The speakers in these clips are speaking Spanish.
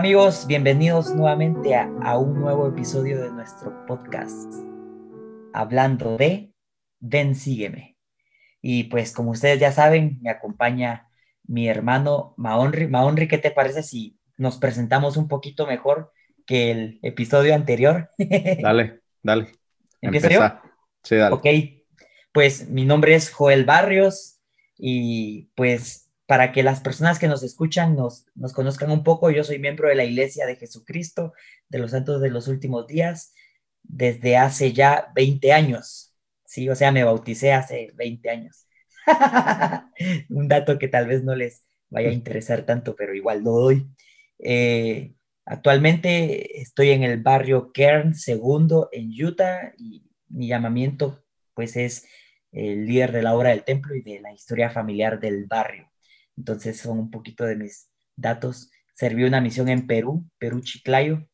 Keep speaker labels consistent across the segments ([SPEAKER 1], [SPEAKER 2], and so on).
[SPEAKER 1] Amigos, bienvenidos nuevamente a, un nuevo episodio de nuestro podcast, hablando de Ven, sígueme. Y pues como ustedes ya saben, me acompaña mi hermano Maonri. Maonri, ¿qué te parece si nos presentamos un poquito mejor que el episodio anterior?
[SPEAKER 2] dale, dale.
[SPEAKER 1] ¿Empiezo yo?
[SPEAKER 2] Sí, dale.
[SPEAKER 1] Ok, pues mi nombre es Joel Barrios y pues para que las personas que nos escuchan nos, conozcan un poco. Yo soy miembro de la Iglesia de Jesucristo de los Santos de los Últimos Días desde hace ya 20 años. Sí, o sea, me bauticé hace 20 años. un dato que tal vez no les vaya a interesar tanto, pero igual lo doy. Eh, actualmente estoy en el barrio Kern segundo en Utah y mi llamamiento pues es el líder de la obra del templo y de la historia familiar del barrio. Entonces son un poquito de mis datos. Serví una misión en Perú, Perú Chiclayo.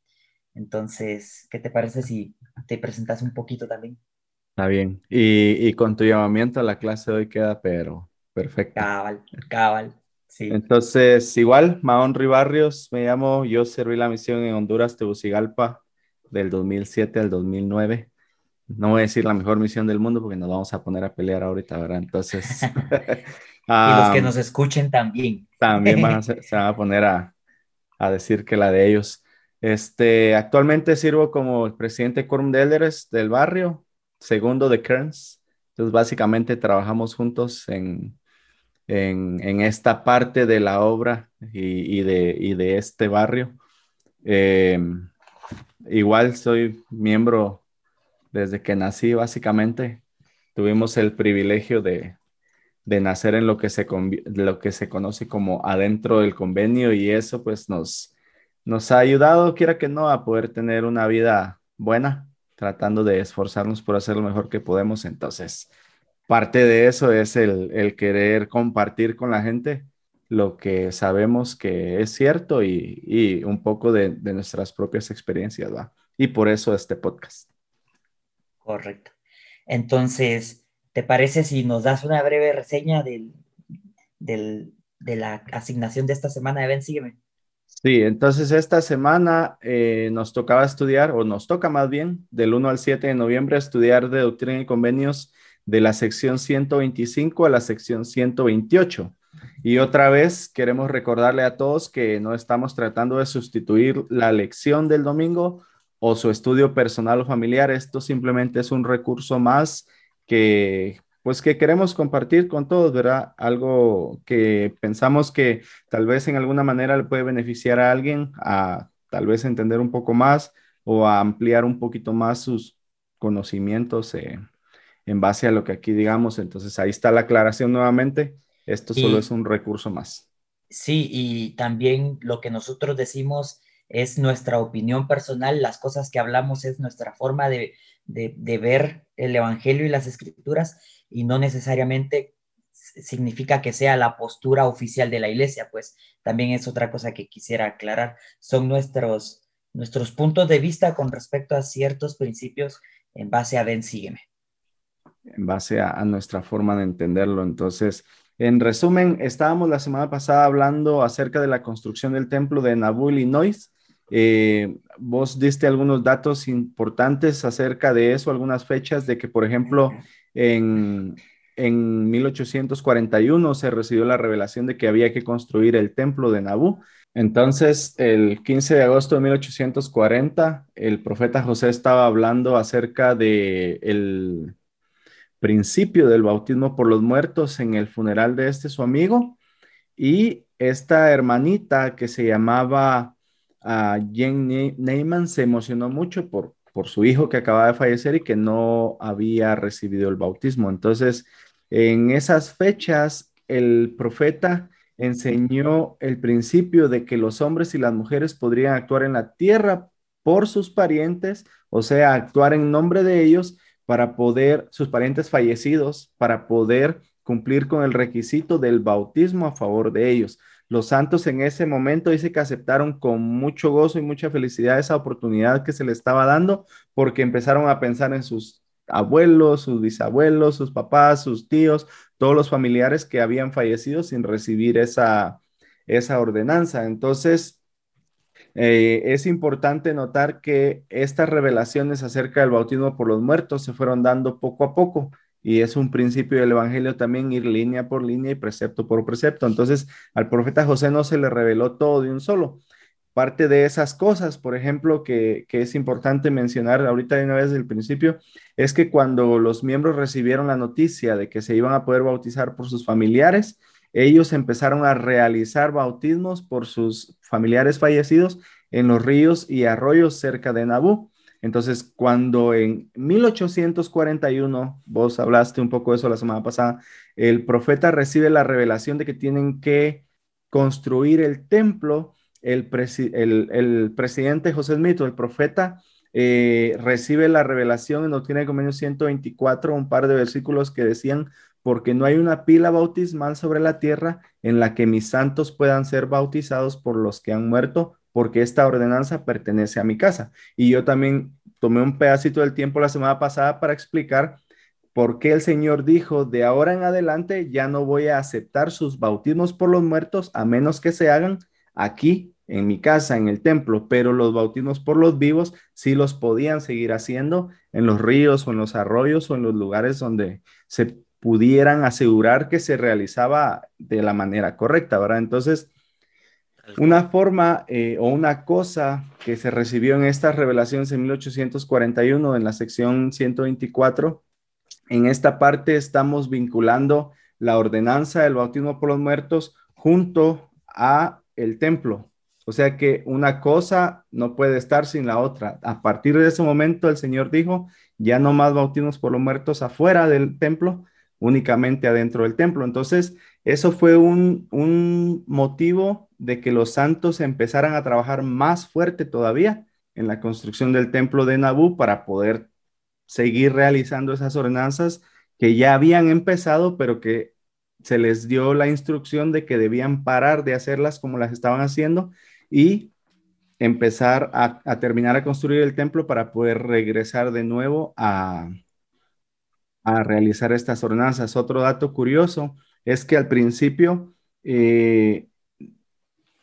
[SPEAKER 1] Entonces, ¿qué te parece si te presentas un poquito también?
[SPEAKER 2] Está bien. Y, con tu llamamiento a la clase de hoy queda, pero perfecto.
[SPEAKER 1] Cabal, cabal. Sí.
[SPEAKER 2] Entonces, igual, Mahón Ribarrios, me llamo, yo serví la misión en Honduras, Tegucigalpa, del 2007 al 2009. No voy a decir la mejor misión del mundo porque nos vamos a poner a pelear ahorita, ¿verdad? Entonces,
[SPEAKER 1] y los que nos escuchen también.
[SPEAKER 2] También van a, se, van a poner a, a, decir que la de ellos. Este, actualmente sirvo como el presidente Quorum de Elders del barrio, segundo de Kearns. Entonces, básicamente trabajamos juntos en, en, en esta parte de la obra y, y, de, y de, este barrio. Eh, igual soy miembro desde que nací, básicamente. Tuvimos el privilegio de, de nacer en lo que se, lo que se conoce como adentro del convenio y eso pues nos, nos ha ayudado, quiera que no, a poder tener una vida buena, tratando de esforzarnos por hacer lo mejor que podemos. Entonces, parte de eso es el, el querer compartir con la gente lo que sabemos que es cierto y, y un poco de, de, nuestras propias experiencias, ¿va? Y por eso este podcast.
[SPEAKER 1] Correcto. Entonces, ¿Te parece si nos das una breve reseña del, del, de la asignación de esta semana de Sígueme?
[SPEAKER 2] Sí, entonces esta semana eh, nos tocaba estudiar, o nos toca más bien, del 1 al 7 de noviembre, estudiar de doctrina y convenios de la sección 125 a la sección 128. Y otra vez queremos recordarle a todos que no estamos tratando de sustituir la lección del domingo o su estudio personal o familiar. Esto simplemente es un recurso más que pues que queremos compartir con todos, ¿verdad? Algo que pensamos que tal vez en alguna manera le puede beneficiar a alguien a tal vez entender un poco más o a ampliar un poquito más sus conocimientos eh, en base a lo que aquí digamos. Entonces ahí está la aclaración nuevamente. Esto solo es un recurso más.
[SPEAKER 1] Sí, y también lo que nosotros decimos es nuestra opinión personal, las cosas que hablamos es nuestra forma de, ver el Evangelio y las escrituras y no necesariamente significa que sea la postura oficial de la iglesia, pues también es otra cosa que quisiera aclarar. Son nuestros, nuestros puntos de vista con respecto a ciertos principios en base a Ven, sígueme.
[SPEAKER 2] En base a, a nuestra forma de entenderlo. Entonces, en resumen, estábamos la semana pasada hablando acerca de la construcción del templo de Nauvoo, Illinois, eh, vos diste algunos datos importantes acerca de eso, algunas fechas de que, por ejemplo, en, en 1841 se recibió la revelación de que había que construir el templo de Nabú. Entonces, el 15 de agosto de 1840, el profeta José estaba hablando acerca de el principio del bautismo por los muertos en el funeral de este su amigo y esta hermanita que se llamaba a Jen Neyman se emocionó mucho por, por su hijo que acaba de fallecer y que no había recibido el bautismo. Entonces, en esas fechas, el profeta enseñó el principio de que los hombres y las mujeres podrían actuar en la tierra por sus parientes, o sea, actuar en nombre de ellos para poder, sus parientes fallecidos, para poder cumplir con el requisito del bautismo a favor de ellos. Los santos en ese momento dice que aceptaron con mucho gozo y mucha felicidad esa oportunidad que se le estaba dando porque empezaron a pensar en sus abuelos, sus bisabuelos, sus papás, sus tíos, todos los familiares que habían fallecido sin recibir esa, esa ordenanza. Entonces, eh, es importante notar que estas revelaciones acerca del bautismo por los muertos se fueron dando poco a poco y es un principio del Evangelio también ir línea por línea y precepto por precepto. Entonces, al profeta José no se le reveló todo de un solo. Parte de esas cosas, por ejemplo, que, que es importante mencionar ahorita de una vez desde el principio, es que cuando los miembros recibieron la noticia de que se iban a poder bautizar por sus familiares, ellos empezaron a realizar bautismos por sus familiares fallecidos en los ríos y arroyos cerca de Nabú. Entonces, cuando en 1841, vos hablaste un poco de eso la semana pasada, el profeta recibe la revelación de que tienen que construir el templo, el, presidente José Smith, el profeta, eh, recibe la revelación en Doctrina de Convenio 124, un par de versículos que decían, porque no hay una pila bautismal sobre la tierra en la que mis santos puedan ser bautizados por los que han muerto porque esta ordenanza pertenece a mi casa. Y yo también tomé un pedacito del tiempo la semana pasada para explicar por qué el Señor dijo, de ahora en adelante ya no voy a aceptar sus bautismos por los muertos a menos que se hagan aquí en mi casa, en el templo, pero los bautismos por los vivos sí los podían seguir haciendo en los ríos o en los arroyos o en los lugares donde se pudieran asegurar que se realizaba de la manera correcta, ¿verdad? Entonces, una forma eh, o una cosa que se recibió en estas revelaciones en 1841 en la sección 124, en esta parte estamos vinculando la ordenanza del bautismo por los muertos junto a el templo. O sea que una cosa no puede estar sin la otra. A partir de ese momento el Señor dijo, ya no más bautismos por los muertos afuera del templo, únicamente adentro del templo. Entonces, eso fue un, un motivo de que los santos empezaran a trabajar más fuerte todavía en la construcción del templo de Nabú para poder seguir realizando esas ordenanzas que ya habían empezado, pero que se les dio la instrucción de que debían parar de hacerlas como las estaban haciendo y empezar a, terminar a construir el templo para poder regresar de nuevo a, realizar estas ordenanzas. Otro dato curioso es que al principio eh,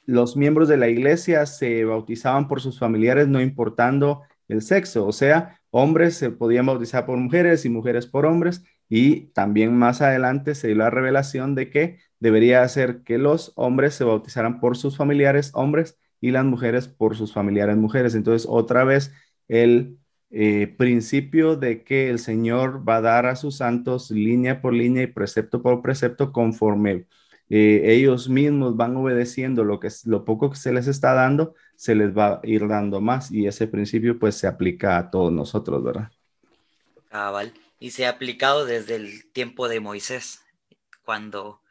[SPEAKER 2] los miembros de la iglesia se bautizaban por sus familiares no importando el sexo, o sea, hombres se podían bautizar por mujeres y mujeres por hombres, y también más adelante se dio la revelación de que debería hacer que los hombres se bautizaran por sus familiares hombres y las mujeres por sus familiares mujeres. Entonces, otra vez, el eh, principio de que el Señor va a dar a sus santos línea por línea y precepto por precepto conforme eh, ellos mismos van obedeciendo lo, que, lo poco que se les está dando, se les va a ir dando más y ese principio pues se aplica a todos nosotros, ¿verdad?
[SPEAKER 1] Cabal. Y se ha aplicado desde el tiempo de Moisés, cuando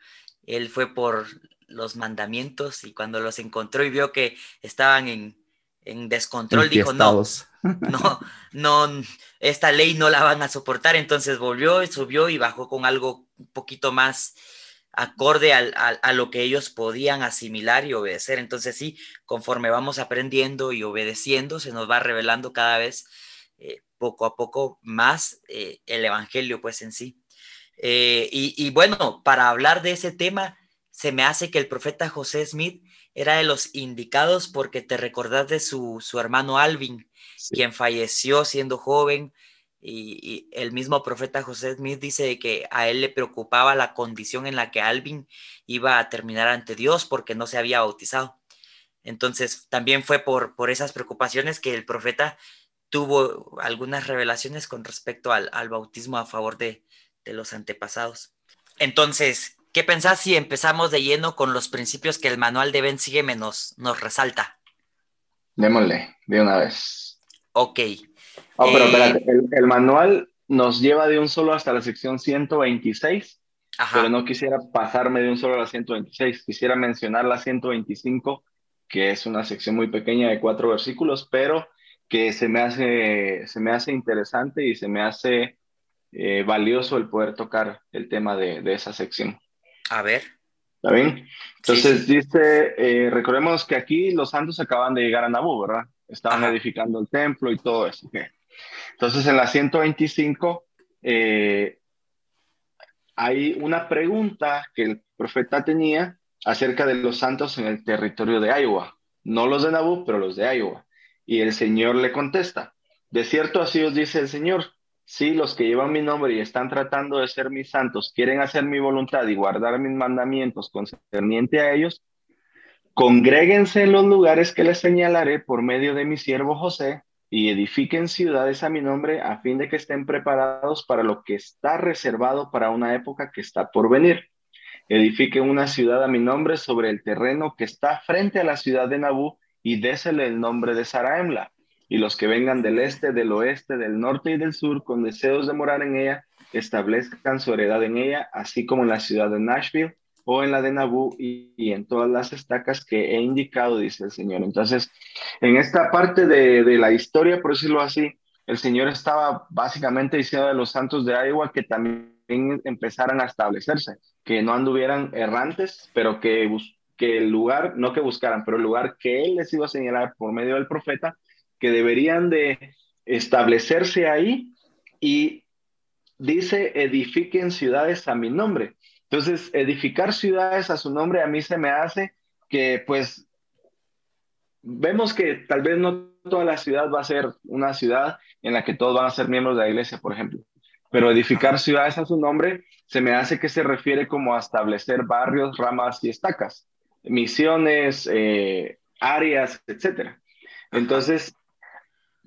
[SPEAKER 1] él fue por los mandamientos y cuando los encontró y vio que estaban en, en descontrol, dijo, no, no, no, esta ley no la van a soportar, entonces volvió, subió y bajó con algo un poquito más acorde a lo que ellos podían asimilar y obedecer. Entonces sí, conforme vamos aprendiendo y obedeciendo, se nos va revelando cada vez eh, poco a poco más eh, el Evangelio, pues en sí. Eh, y, bueno, para hablar de ese tema, se me hace que el profeta José Smith era de los indicados porque te recordás de su, su hermano Alvin, quien falleció siendo joven, y, el mismo profeta José Smith dice que a él le preocupaba la condición en la que Alvin iba a terminar ante Dios porque no se había bautizado. Entonces, también fue por, por esas preocupaciones que el profeta tuvo algunas revelaciones con respecto al, bautismo a favor de, los antepasados. Entonces, ¿qué pensás si empezamos de lleno con los principios que el manual de Ben Sígueme nos, nos resalta?
[SPEAKER 3] Démosle de una vez.
[SPEAKER 1] Ok.
[SPEAKER 3] Oh, pero espérate, eh, el, manual nos lleva de un solo hasta la sección 126, pero no quisiera pasarme de un solo a la 126, quisiera mencionar la 125, que es una sección muy pequeña de cuatro versículos, pero que se me hace, se me hace interesante y se me hace eh, valioso el poder tocar el tema de, de, esa sección.
[SPEAKER 1] A ver.
[SPEAKER 3] ¿Está bien? Entonces dice, eh, recordemos que aquí los santos acaban de llegar a Nabú, ¿verdad? Estaban edificando el templo y todo eso. Entonces, en la 125 eh, hay una pregunta que el profeta tenía acerca de los santos en el territorio de Iowa.
[SPEAKER 2] no los de Nabú, pero los de Iowa. Y el Señor le contesta, de cierto así os dice el Señor, si los que llevan mi nombre y están tratando de ser mis santos quieren hacer mi voluntad y guardar mis mandamientos concerniente a ellos, congréguense en los lugares que les señalaré por medio de mi siervo José y edifiquen ciudades a mi nombre a fin de que estén preparados para lo que está reservado para una época que está por venir. Edifiquen una ciudad a mi nombre sobre el terreno que está frente a la ciudad de Nabú y désele el nombre de Saraemla. Y los que vengan del este, del oeste, del norte y del sur con deseos de morar en ella, establezcan su heredad en ella, así como en la ciudad de Nashville o en la de Nabú y, en todas las estacas que he indicado, dice el Señor. Entonces, en esta parte de, de, la historia, por decirlo así, el Señor estaba básicamente diciendo a los santos de Iowa que también empezaran a establecerse, que no anduvieran errantes, pero que, que el lugar, no que buscaran, pero el lugar que Él les iba a señalar por medio del profeta, que deberían de establecerse ahí y dice, edifiquen ciudades a mi nombre. Entonces, edificar ciudades a su nombre a mí se me hace que pues vemos que tal vez no toda la ciudad va a ser una ciudad en la que todos van a ser miembros de la iglesia, por ejemplo. Pero edificar ciudades a su nombre se me hace que se refiere como a establecer barrios, ramas y estacas, misiones, eh, áreas, etc. Entonces,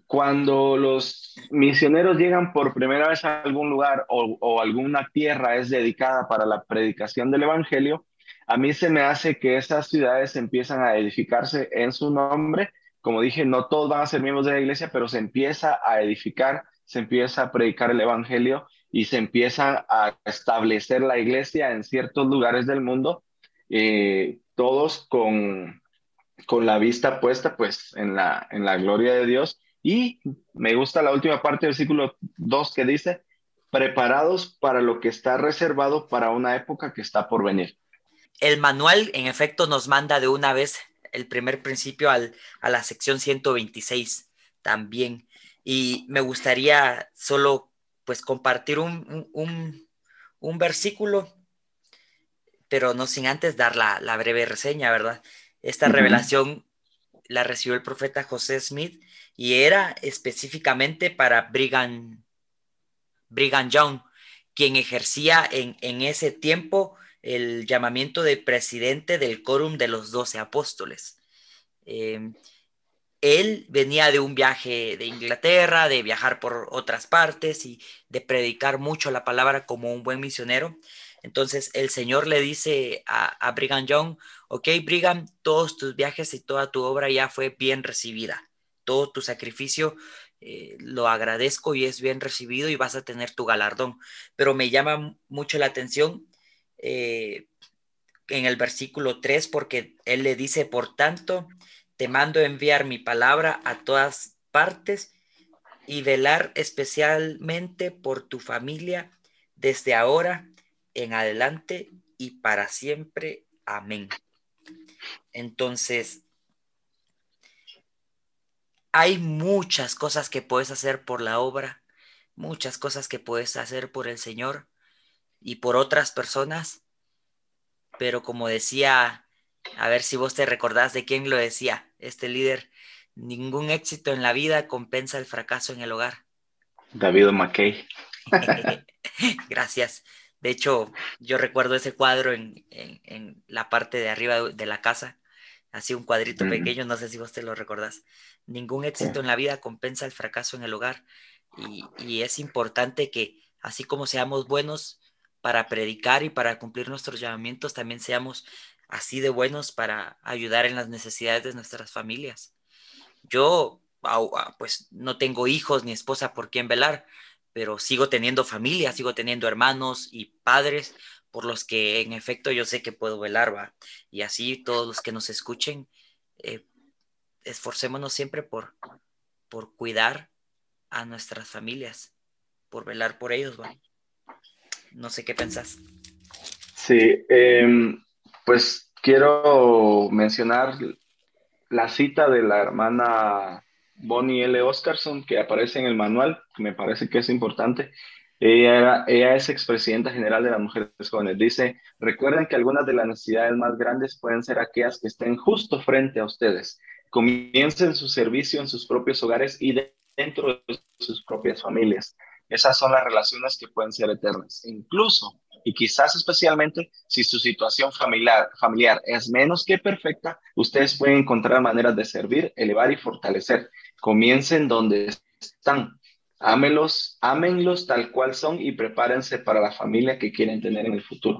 [SPEAKER 2] cuando los misioneros llegan por primera vez a algún lugar o, alguna tierra es dedicada para la predicación del Evangelio, a mí se me hace que esas ciudades empiezan a edificarse en su nombre. Como dije, no todos van a ser miembros de la iglesia, pero se empieza a edificar, se empieza a predicar el Evangelio y se empieza a establecer la iglesia en ciertos lugares del mundo, eh, todos con, con la vista puesta pues en la, en la gloria de Dios y me gusta la última parte del versículo 2 que dice, preparados para lo que está reservado para una época que está por venir.
[SPEAKER 1] El manual, en efecto, nos manda de una vez el primer principio al, a la sección 126 también. Y me gustaría solo pues compartir un, un, un versículo, pero no sin antes dar la, la breve reseña, ¿verdad? Esta revelación la recibió el profeta José Smith y era específicamente para Brigham, Brigham Young, quien ejercía en, en ese tiempo el llamamiento de presidente del quórum de los doce apóstoles. Em, él venía de un viaje de Inglaterra, de viajar por otras partes y de predicar mucho la palabra como un buen misionero. Entonces el Señor le dice a, a Brigham Young, ok Brigham, todos tus viajes y toda tu obra ya fue bien recibida todo tu sacrificio eh, lo agradezco y es bien recibido y vas a tener tu galardón. Pero me llama mucho la atención eh, en el versículo 3 porque él le dice, por tanto, te mando enviar mi palabra a todas partes y velar especialmente por tu familia desde ahora en adelante y para siempre. Amén. Entonces, hay muchas cosas que puedes hacer por la obra, muchas cosas que puedes hacer por el Señor y por otras personas, pero como decía, a ver si vos te recordás de quién lo decía, este líder, ningún éxito en la vida compensa el fracaso en el hogar.
[SPEAKER 2] David McKay.
[SPEAKER 1] Gracias. De hecho, yo recuerdo ese cuadro en, la parte de arriba de la casa, así un cuadrito pequeño, no sé si vos te lo recordás. Ningún éxito en la vida compensa el fracaso en el hogar y, es importante que así como seamos buenos para predicar y para cumplir nuestros llamamientos, también seamos así de buenos para ayudar en las necesidades de nuestras familias. Yo, pues, no tengo hijos ni esposa por quien velar, pero sigo teniendo familia, sigo teniendo hermanos y padres por los que en efecto yo sé que puedo velar, ¿va? Y así todos los que nos escuchen, eh, esforcémonos siempre por, por cuidar a nuestras familias, por velar por ellos, ¿va? No sé qué pensás.
[SPEAKER 2] Sí, em, pues quiero mencionar la cita de la hermana Bonnie L. Oscarson que aparece en el manual, que me parece que es importante. Ella, ella es expresidenta general de las mujeres jóvenes. Dice, recuerden que algunas de las necesidades más grandes pueden ser aquellas que estén justo frente a ustedes. Comiencen su servicio en sus propios hogares y dentro de sus propias familias. Esas son las relaciones que pueden ser eternas. Incluso, y quizás especialmente, si su situación familiar, familiar es menos que perfecta, ustedes pueden encontrar maneras de servir, elevar y fortalecer. Comiencen donde están. Ámelos, ámenlos tal cual son y prepárense para la familia que quieren tener en el futuro.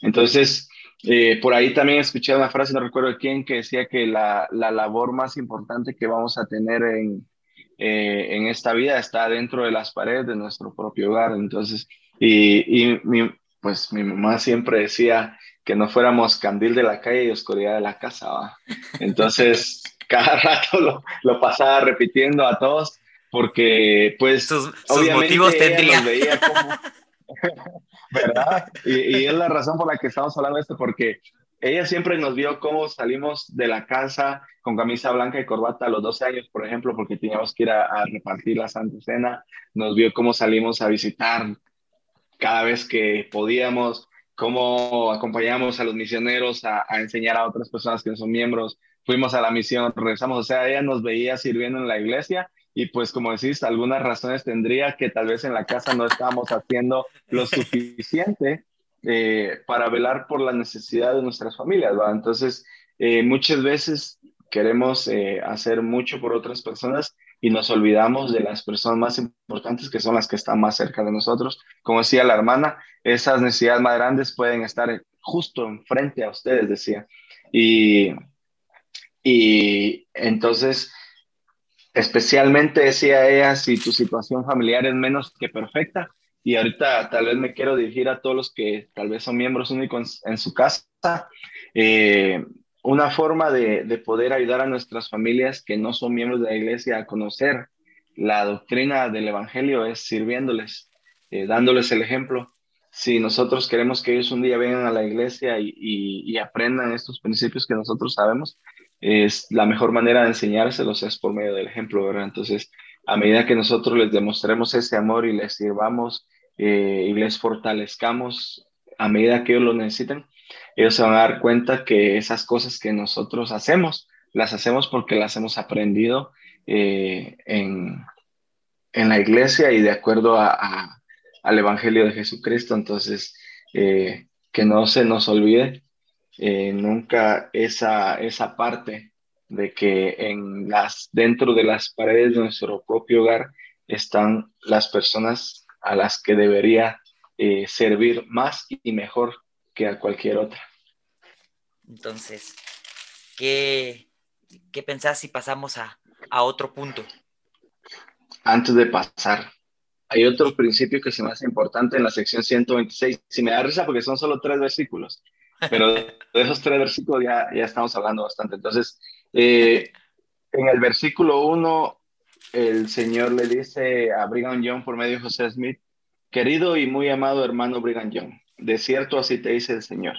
[SPEAKER 2] Entonces, eh, por ahí también escuché una frase, no recuerdo quién, que decía que la, la labor más importante que vamos a tener en, eh, en esta vida está dentro de las paredes de nuestro propio hogar. Entonces, y, y pues mi mamá siempre decía que no fuéramos candil de la calle y oscuridad de la casa. Entonces, cada rato lo, lo, pasaba repitiendo a todos porque, pues,
[SPEAKER 1] sus, obviamente motivos tendría. Veía como,
[SPEAKER 2] ¿verdad? Y, y es la razón por la que estamos hablando de esto, porque ella siempre nos vio cómo salimos de la casa con camisa blanca y corbata a los 12 años, por ejemplo, porque teníamos que ir a, repartir la Santa Cena. Nos vio cómo salimos a visitar cada vez que podíamos, cómo acompañamos a los misioneros a, enseñar a otras personas que no son miembros. Fuimos a la misión, regresamos. O sea, ella nos veía sirviendo en la iglesia y pues como decís, algunas razones tendría que tal vez en la casa no estábamos haciendo lo suficiente eh, para velar por la necesidad de nuestras familias. Entonces, eh, muchas veces queremos eh, hacer mucho por otras personas y nos olvidamos de las personas más importantes que son las que están más cerca de nosotros. Como decía la hermana, esas necesidades más grandes pueden estar justo enfrente a ustedes, decía. Y, y entonces, especialmente decía ella, si tu situación familiar es menos que perfecta, y ahorita tal vez me quiero dirigir a todos los que tal vez son miembros únicos en, su casa. Eh, una forma de, de, poder ayudar a nuestras familias que no son miembros de la iglesia a conocer la doctrina del Evangelio es sirviéndoles, eh, dándoles el ejemplo. Si nosotros queremos que ellos un día vengan a la iglesia y, y, y aprendan estos principios que nosotros sabemos, es la mejor manera de enseñárselos es por medio del ejemplo, ¿verdad? Entonces, a medida que nosotros les demostremos ese amor y les sirvamos eh, y les fortalezcamos a medida que ellos lo necesiten, ellos se van a dar cuenta que esas cosas que nosotros hacemos, las hacemos porque las hemos aprendido eh, en, en, la iglesia y de acuerdo a, al Evangelio de Jesucristo. Entonces, eh, que no se nos olvide nunca esa, esa parte de que en las, dentro de las paredes de nuestro propio hogar están las personas a las que debería eh, servir más y mejor que a cualquier otra.
[SPEAKER 1] Entonces, ¿qué, qué pensás si pasamos a, a otro punto?
[SPEAKER 2] Antes de pasar, hay otro principio que se me hace importante en la sección 126. Si me da risa porque son solo tres versículos, pero de esos tres versículos ya, ya estamos hablando bastante. Entonces, eh, en el versículo 1 el Señor le dice a Brigham Young por medio de José Smith, querido y muy amado hermano Brigham Young, de cierto así te dice el Señor.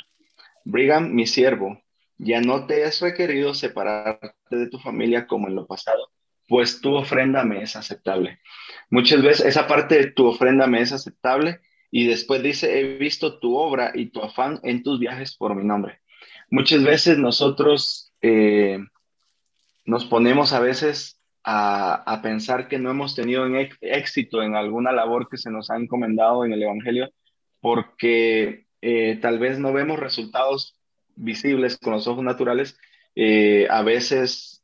[SPEAKER 2] Brigham, mi siervo, ya no te es requerido separarte de tu familia como en lo pasado, pues tu ofrenda me es aceptable. Muchas veces esa parte de tu ofrenda me es aceptable y después dice, he visto tu obra y tu afán en tus viajes por mi nombre. Muchas veces nosotros eh, nos ponemos a veces a, pensar que no hemos tenido éxito en alguna labor que se nos ha encomendado en el Evangelio porque eh, tal vez no vemos resultados visibles con los ojos naturales. Eh, a veces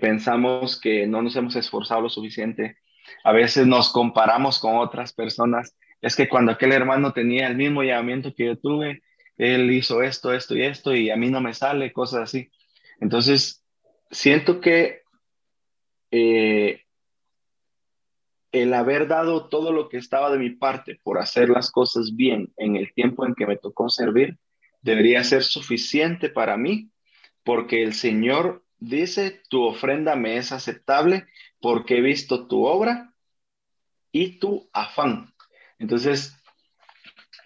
[SPEAKER 2] pensamos que no nos hemos esforzado lo suficiente. A veces nos comparamos con otras personas. Es que cuando aquel hermano tenía el mismo llamamiento que yo tuve, él hizo esto, esto y esto, y a mí no me sale, cosas así. Entonces, siento que eh, el haber dado todo lo que estaba de mi parte por hacer las cosas bien en el tiempo en que me tocó servir, debería ser suficiente para mí, porque el Señor dice, tu ofrenda me es aceptable porque he visto tu obra y tu afán. Entonces,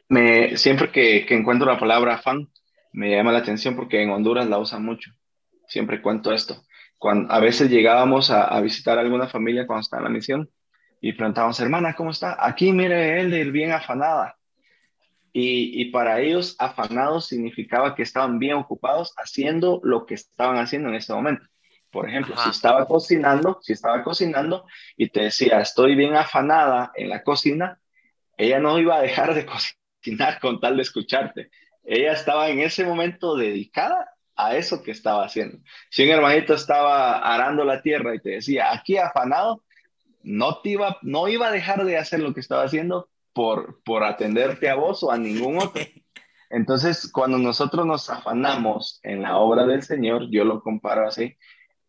[SPEAKER 2] me, siempre que, que encuentro la palabra afán, me llama la atención porque en Honduras la usan mucho. Siempre cuento esto cuando a veces llegábamos a, visitar a alguna familia cuando estaba en la misión y preguntábamos, hermana, ¿cómo está? Aquí mire él bien afanada. Y, y, para ellos, afanados significaba que estaban bien ocupados haciendo lo que estaban haciendo en ese momento. Por ejemplo, si estaba cocinando, si estaba cocinando y te decía, estoy bien afanada en la cocina, ella no iba a dejar de cocinar con tal de escucharte. Ella estaba en ese momento dedicada a eso que estaba haciendo. Si un hermanito estaba arando la tierra y te decía, aquí afanado, no, te iba, no iba a dejar de hacer lo que estaba haciendo por, por atenderte a vos o a ningún otro. Entonces, cuando nosotros nos afanamos en la obra del Señor, yo lo comparo así,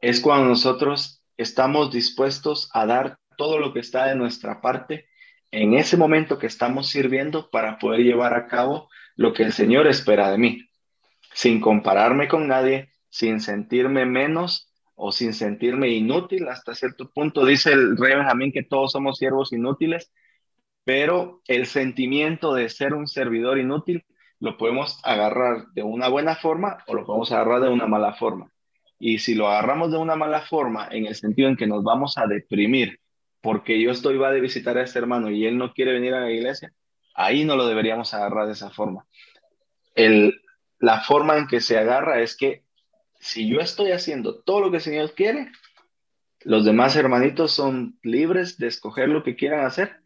[SPEAKER 2] es cuando nosotros estamos dispuestos a dar todo lo que está de nuestra parte en ese momento que estamos sirviendo para poder llevar a cabo lo que el Señor espera de mí sin compararme con nadie, sin sentirme menos o sin sentirme inútil hasta cierto punto. Dice el rey Benjamín que todos somos siervos inútiles, pero el sentimiento de ser un servidor inútil lo podemos agarrar de una buena forma o lo podemos agarrar de una mala forma. Y si lo agarramos de una mala forma, en el sentido en que nos vamos a deprimir, porque yo estoy va de visitar a este hermano y él no quiere venir a la iglesia, ahí no lo deberíamos agarrar de esa forma. El, la forma en que se agarra es que si yo estoy haciendo todo lo que el Señor quiere, los demás hermanitos son libres de escoger lo que quieran hacer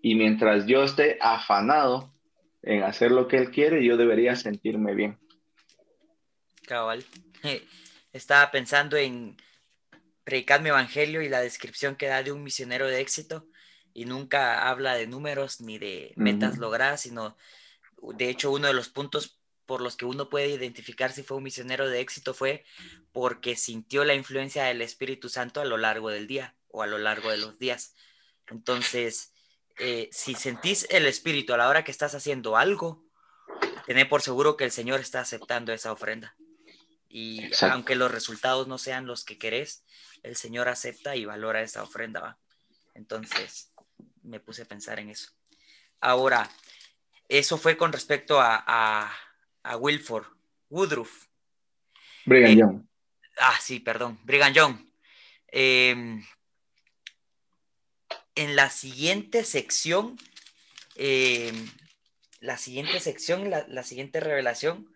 [SPEAKER 2] y mientras yo esté afanado en hacer lo que Él quiere, yo debería sentirme bien.
[SPEAKER 1] Cabal. Estaba pensando en predicar mi evangelio y la descripción que da de un misionero de éxito y nunca habla de números ni de metas logradas, sino de hecho uno de los puntos por los que uno puede identificar si fue un misionero de éxito fue porque sintió la influencia del Espíritu Santo a lo largo del día o a lo largo de los días. Entonces, eh, si sentís el Espíritu a la hora que estás haciendo algo, tené por seguro que el Señor está aceptando esa ofrenda. Y aunque los resultados no sean los que querés, el Señor acepta y valora esa ofrenda. ¿va? Entonces, me puse a pensar en eso. Ahora, eso fue con respecto a a Wilford Woodruff.
[SPEAKER 2] Brigham eh, Young.
[SPEAKER 1] Ah, sí, perdón, Brigham Young. Em, en la siguiente sección, em, la siguiente sección, la, siguiente revelación,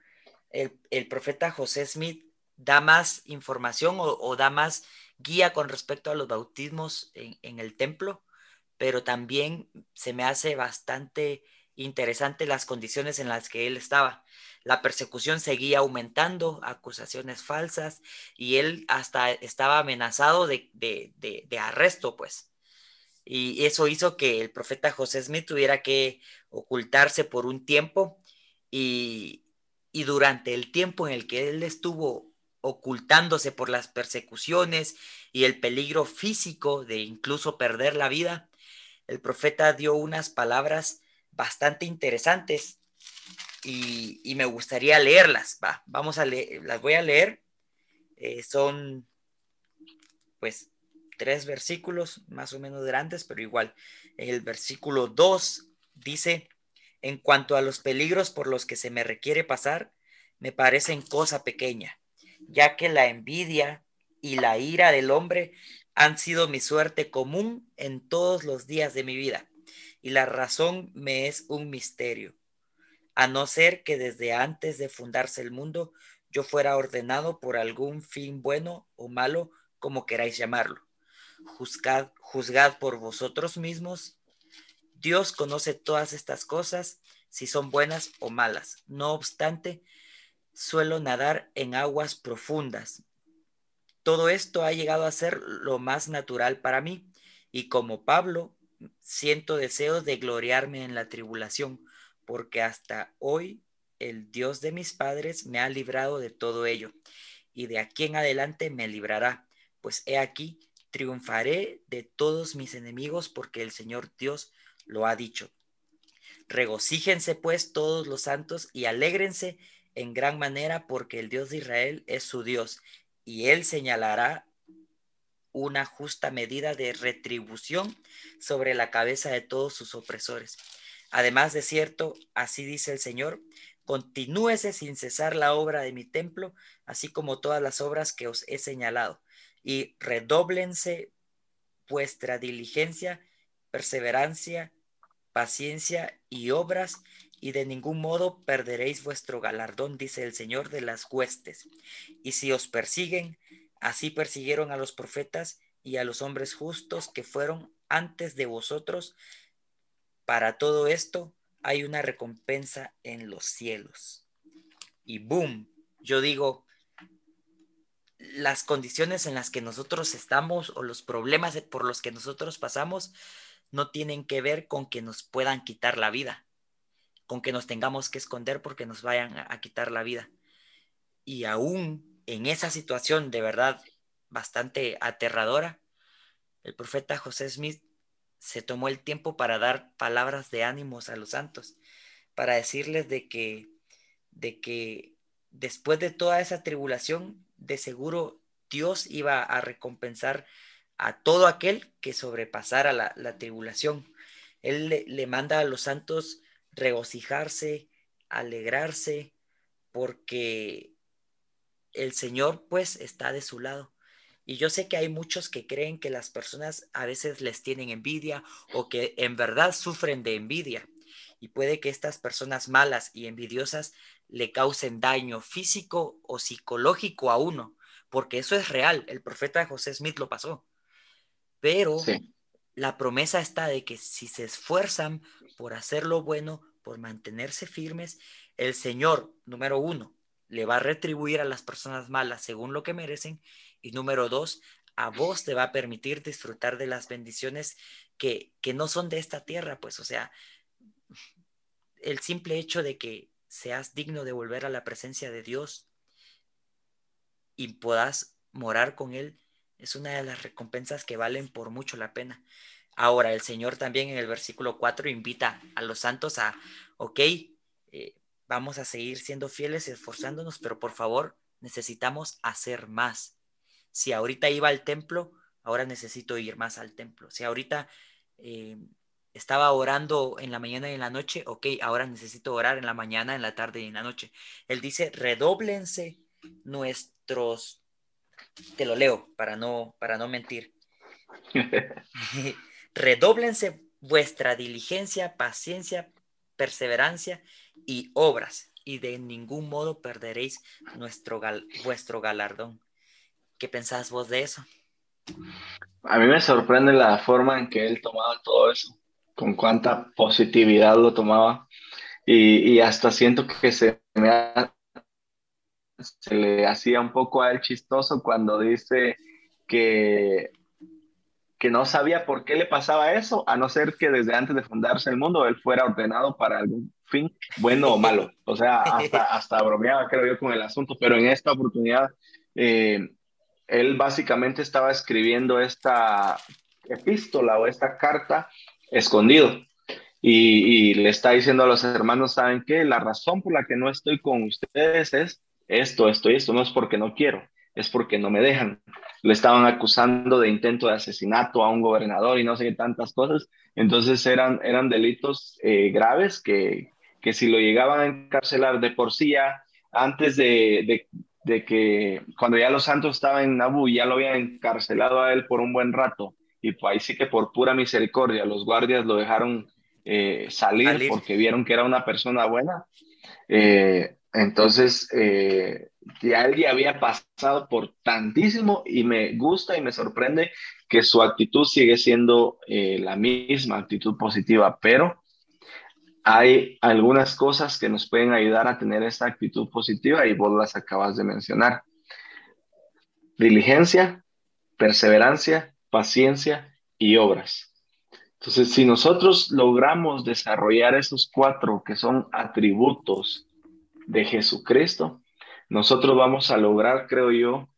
[SPEAKER 1] el, profeta José Smith da más información o, da más guía con respecto a los bautismos en, el templo, pero también se me hace bastante interesante las condiciones en las que él estaba. La persecución seguía aumentando, acusaciones falsas, y él hasta estaba amenazado de, arresto, pues. Y eso hizo que el profeta José Smith tuviera que ocultarse por un tiempo y, y durante el tiempo en el que él estuvo ocultándose por las persecuciones y el peligro físico de incluso perder la vida, el profeta dio unas palabras bastante interesantes y, me gustaría leerlas. Va, vamos a leer, las voy a leer. Eh, son, pues, tres versículos más o menos grandes, pero igual. El versículo 2 dice, en cuanto a los peligros por los que se me requiere pasar, me parecen cosa pequeña, ya que la envidia y la ira del hombre han sido mi suerte común en todos los días de mi vida, y la razón me es un misterio a no ser que desde antes de fundarse el mundo yo fuera ordenado por algún fin bueno o malo, como queráis llamarlo. Juzgad, juzgad por vosotros mismos. Dios conoce todas estas cosas, si son buenas o malas. No obstante, suelo nadar en aguas profundas. Todo esto ha llegado a ser lo más natural para mí, y como Pablo, siento deseos de gloriarme en la tribulación porque hasta hoy el Dios de mis padres me ha librado de todo ello, y de aquí en adelante me librará, pues he aquí, triunfaré de todos mis enemigos, porque el Señor Dios lo ha dicho. Regocíjense pues todos los santos y alégrense en gran manera, porque el Dios de Israel es su Dios, y él señalará una justa medida de retribución sobre la cabeza de todos sus opresores. Además de cierto, así dice el Señor, continúese sin cesar la obra de mi templo, así como todas las obras que os he señalado, y redóblense vuestra diligencia perseverancia, paciencia y obras, y de ningún modo perderéis vuestro galardón, dice el Señor de las huestes. Y si os persiguen, así persiguieron a los profetas y a los hombres justos que fueron antes de vosotros. Para todo esto hay una recompensa en los cielos. Y boom, yo digo, las condiciones en las que nosotros estamos o los problemas por los que nosotros pasamos no tienen que ver con que nos puedan quitar la vida, con que nos tengamos que esconder porque nos vayan a, quitar la vida. Y aún en esa situación de verdad bastante aterradora, el profeta José Smith se tomó el tiempo para dar palabras de ánimos a los santos, para decirles de que, de que después de toda esa tribulación, de seguro Dios iba a recompensar a todo aquel que sobrepasara la, tribulación. Él le, manda a los santos regocijarse, alegrarse, porque el Señor pues está de su lado. Y yo sé que hay muchos que creen que las personas a veces les tienen envidia o que en verdad sufren de envidia. Y puede que estas personas malas y envidiosas le causen daño físico o psicológico a uno, porque eso es real. El profeta José Smith lo pasó. Pero la promesa está de que si se esfuerzan por hacer lo bueno, por mantenerse firmes, el Señor, número uno, le va a retribuir a las personas malas según lo que merecen. Y número dos, a vos te va a permitir disfrutar de las bendiciones que, que no son de esta tierra, pues, o sea, el simple hecho de que seas digno de volver a la presencia de Dios y puedas morar con Él, es una de las recompensas que valen por mucho la pena. Ahora, el Señor también en el versículo 4 invita a los santos a, ok, eh, vamos a seguir siendo fieles y esforzándonos, pero por favor, necesitamos hacer más. Si ahorita iba al templo, ahora necesito ir más al templo. Si ahorita eh, estaba orando en la mañana y en la noche, ok, ahora necesito orar en la mañana, en la tarde y en la noche. Él dice, redóblense nuestros, te lo leo para no, para no mentir. redóblense vuestra diligencia, paciencia, perseverancia y obras, y de ningún modo perderéis nuestro vuestro galardón. ¿Qué pensás vos de eso?
[SPEAKER 2] A mí me sorprende la forma en que él tomaba todo eso con cuánta positividad lo tomaba y, hasta siento que se me se le hacía un poco a él chistoso cuando dice que, que no sabía por qué le pasaba eso, a no ser que desde antes de fundarse el mundo él fuera ordenado para algún fin, bueno o malo. O sea, hasta, hasta bromeaba, creo yo, con el asunto, pero en esta oportunidad eh, él básicamente estaba escribiendo esta epístola o esta carta escondido. Y, le está diciendo a los hermanos, ¿saben qué? La razón por la que no estoy con ustedes es esto, esto y esto. No es porque no quiero, es porque no me dejan. Le estaban acusando de intento de asesinato a un gobernador y no sé qué tantas cosas. Entonces eran, eran delitos eh, graves que, que si lo llegaban a encarcelar de por sí ya, antes de, de, de que cuando ya los santos estaban en Nabu, ya lo habían encarcelado a él por un buen rato y pues ahí sí que por pura misericordia los guardias lo dejaron eh, salir, porque vieron que era una persona buena. Eh, entonces, eh, ya él había pasado por tantísimo y me gusta y me sorprende que su actitud sigue siendo la misma actitud positiva, pero hay algunas cosas que nos pueden ayudar a tener esta actitud positiva y vos las acabas de mencionar. Diligencia, perseverancia paciencia y obras. Entonces, si nosotros logramos desarrollar esos cuatro que son atributos de Jesucristo, nosotros vamos a lograr, creo yo,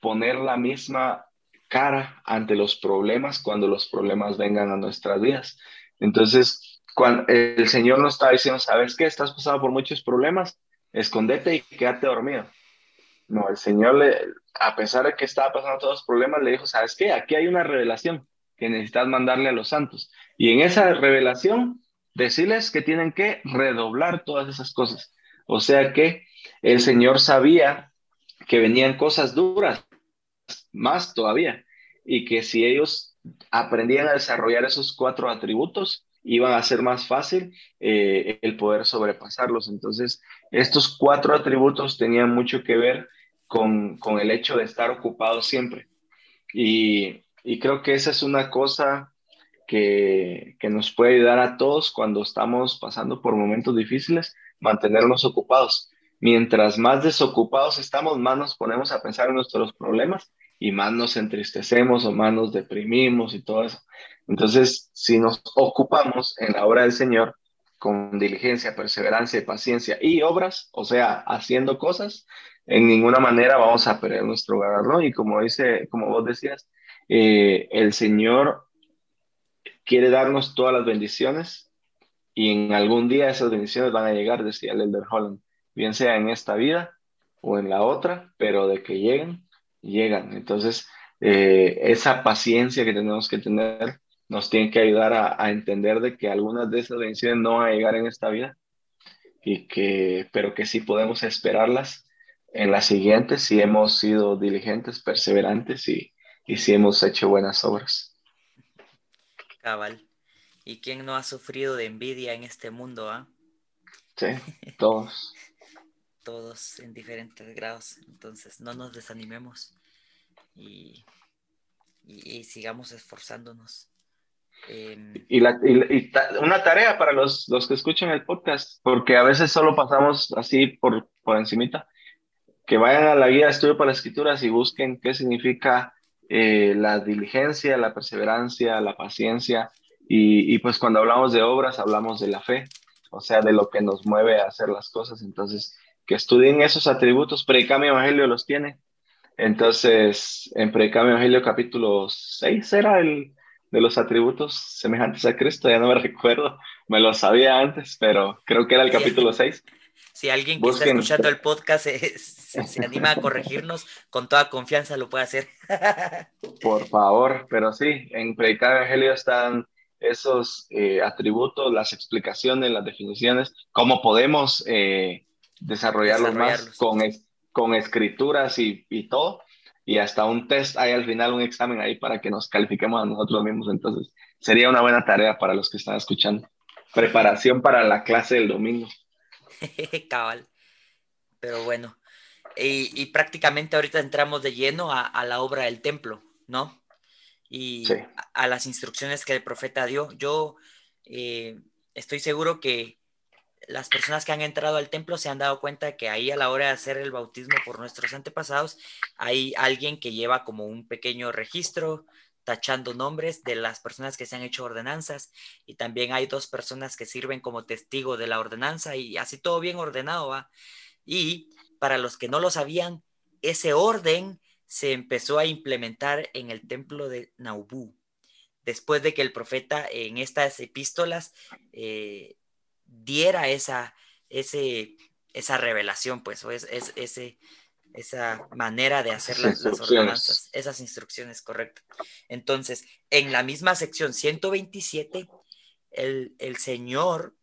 [SPEAKER 2] poner la misma cara ante los problemas cuando los problemas vengan a nuestras vidas. Entonces, cuando el Señor nos está diciendo, ¿sabes qué? Estás pasando por muchos problemas, escondete y quédate dormido. No, el Señor, a pesar de que estaba pasando todos los problemas, le dijo, ¿sabes qué? Aquí hay una revelación que necesitas mandarle a los santos. Y en esa revelación, decirles que tienen que redoblar todas esas cosas. O sea que el Señor sabía que venían cosas duras, más todavía, y que si ellos aprendían a desarrollar esos cuatro atributos, iban a ser más fácil eh, el poder sobrepasarlos. Entonces, estos cuatro atributos tenían mucho que ver con, con el hecho de estar ocupados siempre. Y, y, creo que esa es una cosa que, que nos puede ayudar a todos cuando estamos pasando por momentos difíciles, mantenernos ocupados. Mientras más desocupados estamos, más nos ponemos a pensar en nuestros problemas y más nos entristecemos o más nos deprimimos y todo eso. Entonces, si nos ocupamos en la obra del Señor con diligencia, perseverancia, paciencia y obras, o sea, haciendo cosas, en ninguna manera vamos a perder nuestro galardón. Y como dice, como vos decías, eh, el Señor quiere darnos todas las bendiciones y en algún día esas bendiciones van a llegar, decía el Elder Holland, bien sea en esta vida o en la otra, pero de que lleguen, llegan. Entonces, eh, esa paciencia que tenemos que tener nos tiene que ayudar a, entender de que algunas de esas bendiciones no van a llegar en esta vida, y que, pero que sí podemos esperarlas en la siguiente si hemos sido diligentes, perseverantes y, y si hemos hecho buenas obras.
[SPEAKER 1] Cabal. ¿Y quién no ha sufrido de envidia en este mundo? ah?
[SPEAKER 2] Sí, todos.
[SPEAKER 1] todos en diferentes grados. Entonces, no nos desanimemos y, y, sigamos esforzándonos.
[SPEAKER 2] Em, y, la, y, una tarea para los, los que escuchan el podcast, porque a veces solo pasamos así por, por encimita, que vayan a la guía de estudio para las escrituras y busquen qué significa eh, la diligencia, la perseverancia, la paciencia, y, y, pues cuando hablamos de obras hablamos de la fe, o sea, de lo que nos mueve a hacer las cosas. Entonces, que estudien esos atributos. Predicame Evangelio los tiene. Entonces, en Predicame Evangelio capítulo 6 era el de los atributos semejantes a Cristo, ya no me recuerdo, me lo sabía antes, pero creo que era el capítulo 6.
[SPEAKER 1] Si alguien que está escuchando el podcast se, anima a corregirnos, con toda confianza lo puede hacer.
[SPEAKER 2] Por favor, pero sí, en Predicame Evangelio están esos eh, atributos, las explicaciones, las definiciones, cómo podemos eh, desarrollarlos, más con, con escrituras y, y, todo. Y hasta un test hay al final, un examen ahí para que nos califiquemos a nosotros mismos. Entonces, sería una buena tarea para los que están escuchando. Preparación para la clase del domingo.
[SPEAKER 1] Cabal. Pero bueno, y, y, prácticamente ahorita entramos de lleno a, a, la obra del templo, ¿no? Y a, las instrucciones que el profeta dio. Yo eh, estoy seguro que las personas que han entrado al templo se han dado cuenta que ahí a la hora de hacer el bautismo por nuestros antepasados hay alguien que lleva como un pequeño registro tachando nombres de las personas que se han hecho ordenanzas y también hay dos personas que sirven como testigo de la ordenanza y así todo bien ordenado va. Y para los que no lo sabían, ese orden se empezó a implementar en el templo de Naubú después de que el profeta en estas epístolas eh, diera esa, ese, esa revelación, pues, o es, ese, esa manera de hacer las, ordenanzas, esas instrucciones, correcto. Entonces, en la misma sección 127, el, el Señor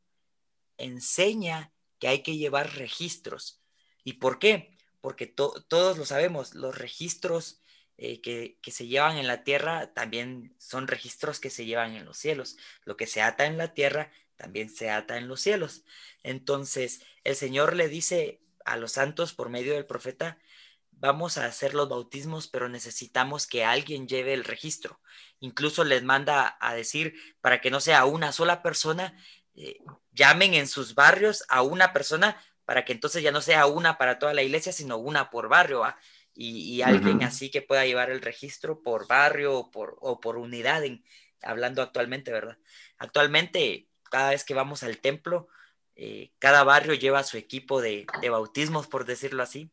[SPEAKER 1] enseña que hay que llevar registros. ¿Y por qué? Porque todos lo sabemos, los registros eh, que, se llevan en la tierra también son registros que se llevan en los cielos. Lo que se ata en la tierra también se ata en los cielos. Entonces, el Señor le dice a los santos por medio del profeta, vamos a hacer los bautismos, pero necesitamos que alguien lleve el registro. Incluso les manda a decir, para que no sea una sola persona, eh, llamen en sus barrios a una persona para que entonces ya no sea una para toda la iglesia, sino una por barrio, Y, alguien así que pueda llevar el registro por barrio o por, o por unidad, en, hablando actualmente, ¿verdad? Actualmente cada vez que vamos al templo, eh, cada barrio lleva su equipo de, bautismos, por decirlo así,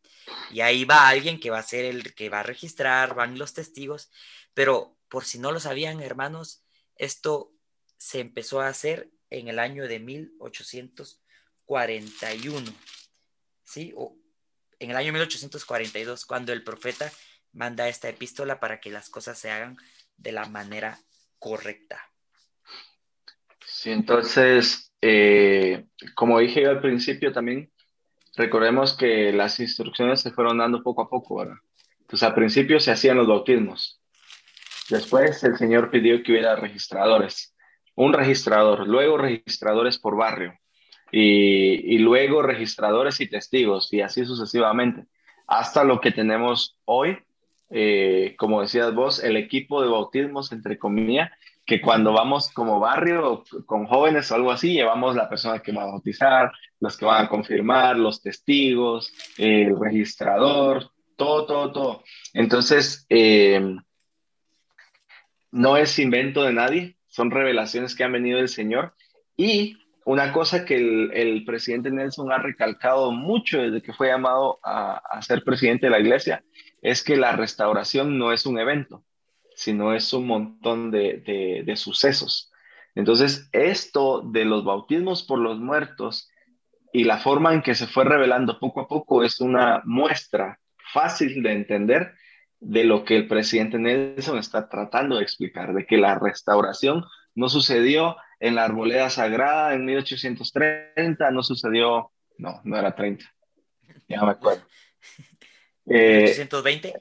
[SPEAKER 1] y ahí va alguien que va a ser el que va a registrar, van los testigos, pero por si no lo sabían, hermanos, esto se empezó a hacer en el año de 1841, ¿sí? O en el año 1842, cuando el profeta manda esta epístola para que las cosas se hagan de la manera correcta.
[SPEAKER 2] Sí, entonces, eh, como dije al principio también, recordemos que las instrucciones se fueron dando poco a poco, ¿verdad? Entonces, al principio se hacían los bautismos. Después el Señor pidió que hubiera registradores, un registrador, luego registradores por barrio y, luego registradores y testigos y así sucesivamente, hasta lo que tenemos hoy, eh, como decías vos, el equipo de bautismos, entre comillas, que cuando vamos como barrio con jóvenes o algo así, llevamos la persona que va a bautizar, los que van a confirmar, los testigos, el registrador, todo, todo, todo. Entonces, eh, no es invento de nadie, son revelaciones que han venido del Señor. Y una cosa que el, presidente Nelson ha recalcado mucho desde que fue llamado a, ser presidente de la iglesia, es que la restauración no es un evento, sino es un montón de, sucesos. Entonces, esto de los bautismos por los muertos y la forma en que se fue revelando poco a poco es una muestra fácil de entender de lo que el presidente Nelson está tratando de explicar, de que la restauración no sucedió en la arboleda sagrada en 1830, no sucedió, no, no era 30, ya me acuerdo.
[SPEAKER 1] Eh, ¿1820?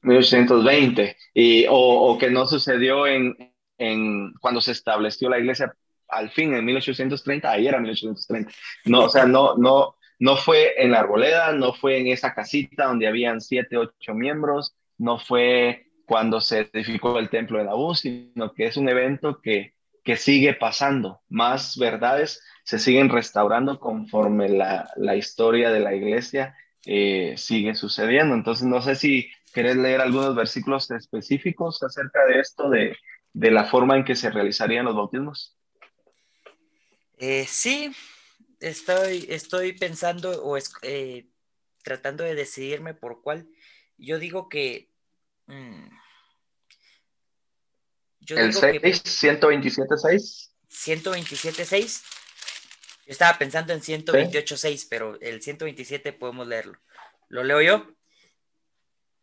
[SPEAKER 2] 1820, y, o, o, que no sucedió en, en, cuando se estableció la iglesia al fin en 1830, ahí era 1830. No, o sea, no, no, no fue en la arboleda, no fue en esa casita donde habían siete, ocho miembros, no fue cuando se edificó el templo de Nabú, sino que es un evento que, que sigue pasando. Más verdades se siguen restaurando conforme la, la historia de la iglesia eh, sigue sucediendo. Entonces, no sé si querés leer algunos versículos específicos acerca de esto, de, de la forma en que se realizarían los bautismos.
[SPEAKER 1] Eh, sí, estoy, estoy pensando o eh, tratando de decidirme por cuál. Yo digo que. Mm,
[SPEAKER 2] el 6, 127.6.
[SPEAKER 1] 127.6. Yo estaba pensando en 128.6, pero el 127 podemos leerlo. ¿Lo leo yo?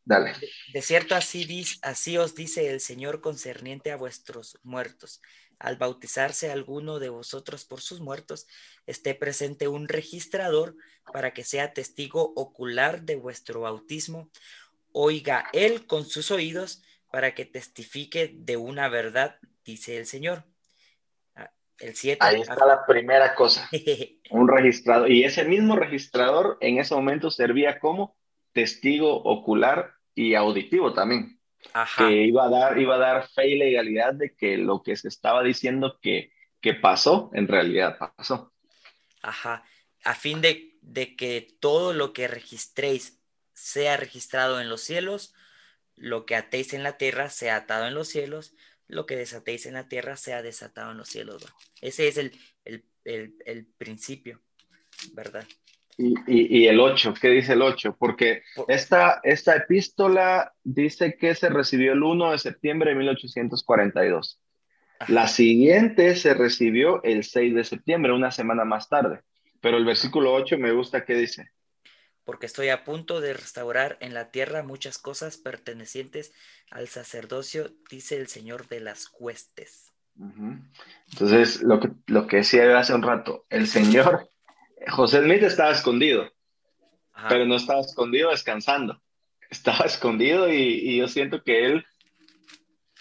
[SPEAKER 2] Dale.
[SPEAKER 1] De, cierto, así, así os dice el Señor concerniente a vuestros muertos. Al bautizarse alguno de vosotros por sus muertos, esté presente un registrador para que sea testigo ocular de vuestro bautismo oiga él con sus oídos para que testifique de una verdad, dice el Señor. Ah, el 7.
[SPEAKER 2] Ahí está la primera cosa. un registrador. Y ese mismo registrador en ese momento servía como testigo ocular y auditivo también. Que iba a, dar, iba a dar fe y legalidad de que lo que se estaba diciendo que, que pasó, en realidad pasó.
[SPEAKER 1] Ajá. A fin de, de que todo lo que registréis sea registrado en los cielos, lo que atéis en la tierra sea atado en los cielos, lo que desatéis en la tierra sea desatado en los cielos. Ese es el, el, principio, ¿verdad?
[SPEAKER 2] Y, el 8, ¿qué dice el 8? Porque esta, esta epístola dice que se recibió el 1 de septiembre de 1842. La siguiente se recibió el 6 de septiembre, una semana más tarde. Pero el versículo 8 me gusta que dice,
[SPEAKER 1] porque estoy a punto de restaurar en la tierra muchas cosas pertenecientes al sacerdocio, dice el Señor de las huestes.
[SPEAKER 2] Entonces, lo que, lo que decía hace un rato, el Señor, José Smith estaba escondido, pero no estaba escondido descansando, estaba escondido y, y, yo siento que él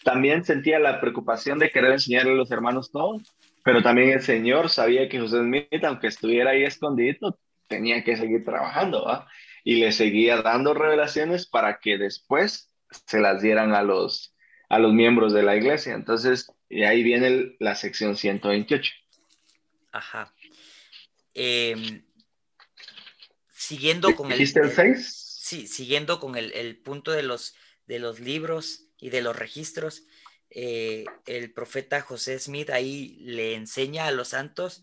[SPEAKER 2] también sentía la preocupación de querer enseñarle a los hermanos todo, pero también el Señor sabía que José Smith, aunque estuviera ahí escondido, tenía que seguir trabajando, ¿va? Y le seguía dando revelaciones para que después se las dieran a los, a los miembros de la iglesia. Entonces, y ahí viene la sección 128.
[SPEAKER 1] Ajá. Em, siguiendo con el...
[SPEAKER 2] el 6?
[SPEAKER 1] Sí, siguiendo con el, punto de los, de los libros y de los registros, eh, el profeta José Smith ahí le enseña a los santos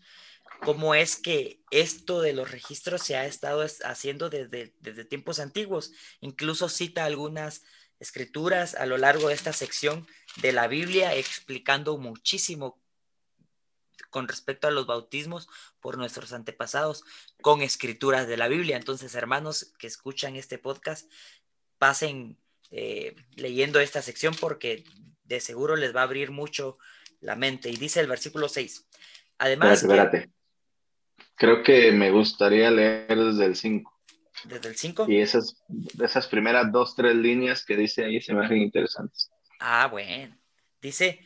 [SPEAKER 1] cómo es que esto de los registros se ha estado haciendo desde, desde tiempos antiguos. Incluso cita algunas escrituras a lo largo de esta sección de la Biblia explicando muchísimo con respecto a los bautismos por nuestros antepasados con escrituras de la Biblia. Entonces, hermanos que escuchan este podcast, pasen eh, leyendo esta sección porque de seguro les va a abrir mucho la mente. Y dice el versículo 6. Además,
[SPEAKER 2] espérate, Creo que me gustaría leer desde el 5.
[SPEAKER 1] ¿Desde el 5?
[SPEAKER 2] Y esas, esas primeras dos, tres líneas que dice ahí se me hacen interesantes.
[SPEAKER 1] Ah, bueno. Dice,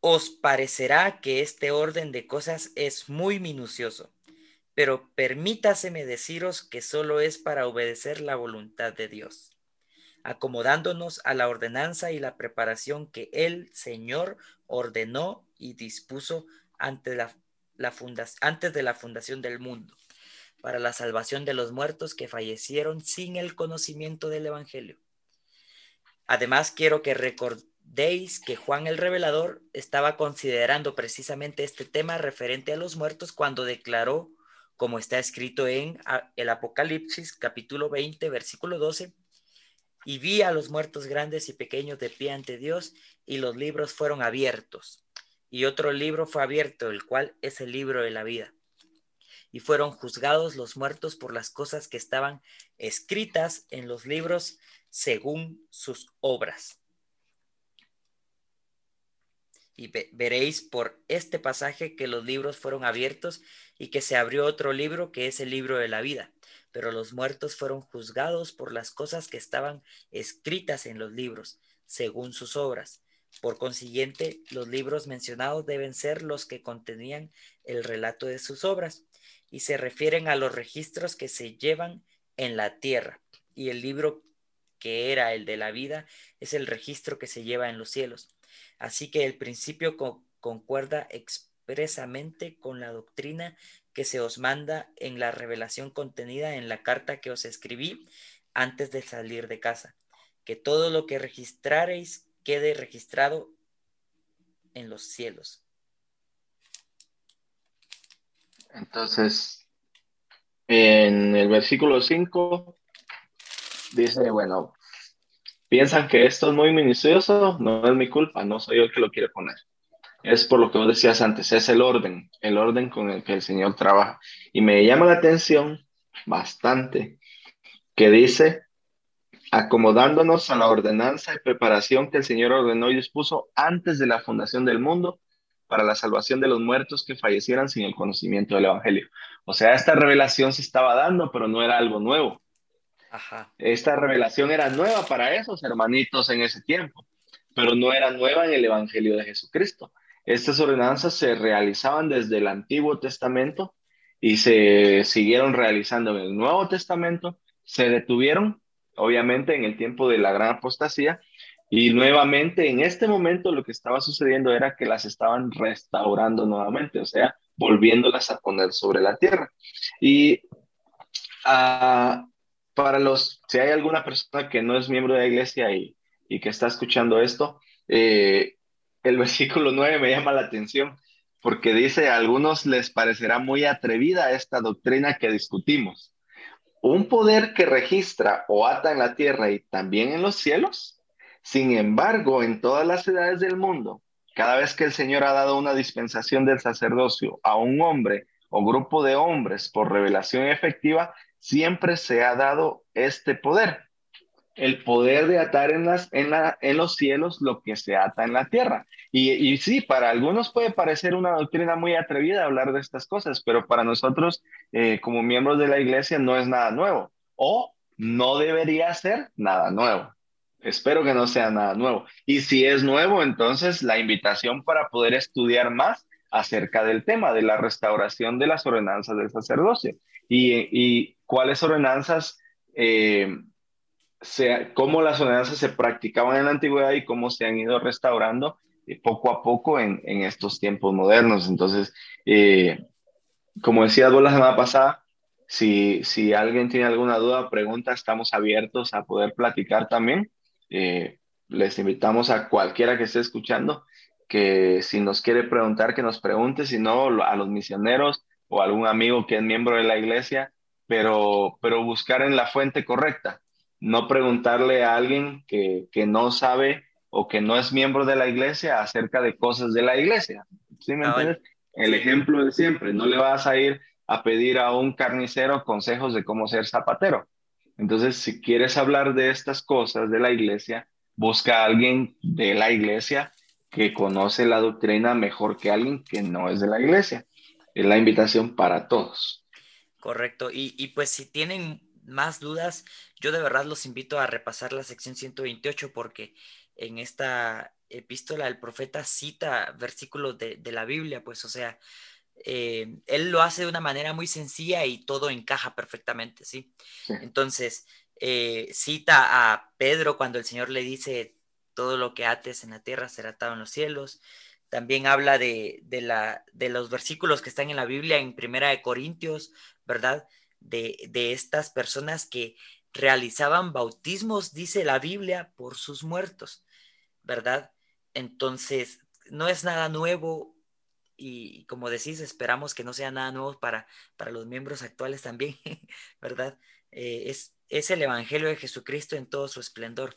[SPEAKER 1] os parecerá que este orden de cosas es muy minucioso, pero permítaseme deciros que solo es para obedecer la voluntad de Dios, acomodándonos a la ordenanza y la preparación que el Señor ordenó y dispuso antes, la, antes de la fundación del mundo, para la salvación de los muertos que fallecieron sin el conocimiento del Evangelio. Además, quiero que recordéis que Juan el Revelador estaba considerando precisamente este tema referente a los muertos cuando declaró, como está escrito en el Apocalipsis capítulo 20, versículo 12, y vi a los muertos grandes y pequeños de pie ante Dios, y los libros fueron abiertos y otro libro fue abierto, el cual es el libro de la vida. Y fueron juzgados los muertos por las cosas que estaban escritas en los libros según sus obras. Y veréis por este pasaje que los libros fueron abiertos y que se abrió otro libro que es el libro de la vida. Pero los muertos fueron juzgados por las cosas que estaban escritas en los libros, según sus obras por consiguiente, los libros mencionados deben ser los que contenían el relato de sus obras y se refieren a los registros que se llevan en la tierra. Y el libro que era el de la vida es el registro que se lleva en los cielos. Así que el principio concuerda expresamente con la doctrina que se os manda en la revelación contenida en la carta que os escribí antes de salir de casa, que todo lo que registrareis quede registrado en los cielos.
[SPEAKER 2] Entonces, en el versículo 5 dice, bueno, piensan que esto es muy minucioso, no es mi culpa, no soy yo el que lo quiere poner. Es por lo que vos decías antes, es el orden, el orden con el que el Señor trabaja. Y me llama la atención bastante que dice acomodándonos a la ordenanza y preparación que el Señor ordenó y dispuso antes de la fundación del mundo para la salvación de los muertos que fallecieran sin el conocimiento del Evangelio. O sea, esta revelación se estaba dando, pero no era algo nuevo. Esta revelación era nueva para esos hermanitos en ese tiempo, pero no era nueva en el Evangelio de Jesucristo. Estas ordenanzas se realizaban desde el Antiguo Testamento y se siguieron realizando en el Nuevo Testamento, se detuvieron obviamente en el tiempo de la gran apostasía, y nuevamente en este momento lo que estaba sucediendo era que las estaban restaurando nuevamente, o sea, volviéndolas a poner sobre la tierra. Y ah, para los, si hay alguna persona que no es miembro de la iglesia y, y que está escuchando esto, eh, el versículo 9 me llama la atención porque dice, a algunos les parecerá muy atrevida esta doctrina que discutimos un poder que registra o ata en la tierra y también en los cielos. Sin embargo, en todas las edades del mundo, cada vez que el Señor ha dado una dispensación del sacerdocio a un hombre o grupo de hombres por revelación efectiva, siempre se ha dado este poder el poder de atar en, las, en, la, en los cielos lo que se ata en la tierra. Y, y, sí, para algunos puede parecer una doctrina muy atrevida hablar de estas cosas, pero para nosotros eh, como miembros de la iglesia no es nada nuevo o no debería ser nada nuevo. Espero que no sea nada nuevo. Y si es nuevo, entonces la invitación para poder estudiar más acerca del tema de la restauración de las ordenanzas del sacerdocio y, y cuáles ordenanzas eh, cómo las ordenanzas se practicaban en la antigüedad y cómo se han ido restaurando eh, poco a poco en, en, estos tiempos modernos. Entonces, eh, como decía vos la semana pasada, si, si alguien tiene alguna duda, pregunta, estamos abiertos a poder platicar también. Eh, les invitamos a cualquiera que esté escuchando que si nos quiere preguntar, que nos pregunte, si no, a los misioneros o algún amigo que es miembro de la iglesia, pero, pero buscar en la fuente correcta no preguntarle a alguien que, no sabe o que no es miembro de la iglesia acerca de cosas de la iglesia. ¿Sí me ah, entiendes? El ejemplo de siempre, no le vas a ir a pedir a un carnicero consejos de cómo ser zapatero. Entonces, si quieres hablar de estas cosas de la iglesia, busca a alguien de la iglesia que conoce la doctrina mejor que alguien que no es de la iglesia. Es la invitación para todos.
[SPEAKER 1] Correcto. Y, y pues si tienen más dudas, yo de verdad los invito a repasar la sección 128 porque en esta epístola el profeta cita versículos de, la Biblia, pues o sea, eh, él lo hace de una manera muy sencilla y todo encaja perfectamente, ¿sí? Entonces, eh, cita a Pedro cuando el Señor le dice, todo lo que ates en la tierra será atado en los cielos. También habla de, la, de los versículos que están en la Biblia en Primera de Corintios, ¿verdad? De, de estas personas que realizaban bautismos, dice la Biblia, por sus muertos, ¿verdad? Entonces, no es nada nuevo y como decís, esperamos que no sea nada nuevo para, para los miembros actuales también, ¿verdad? Eh, es, es el Evangelio de Jesucristo en todo su esplendor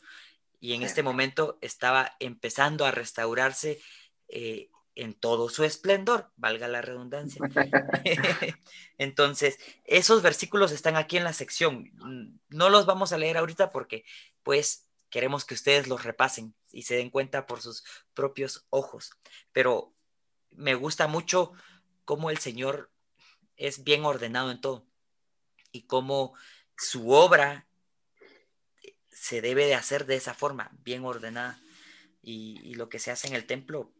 [SPEAKER 1] y en este momento estaba empezando a restaurarse eh, en todo su esplendor, valga la redundancia. Entonces, esos versículos están aquí en la sección. No los vamos a leer ahorita porque, pues, queremos que ustedes los repasen y se den cuenta por sus propios ojos. Pero me gusta mucho cómo el Señor es bien ordenado en todo y cómo su obra se debe de hacer de esa forma, bien ordenada. Y, lo que se hace en el templo,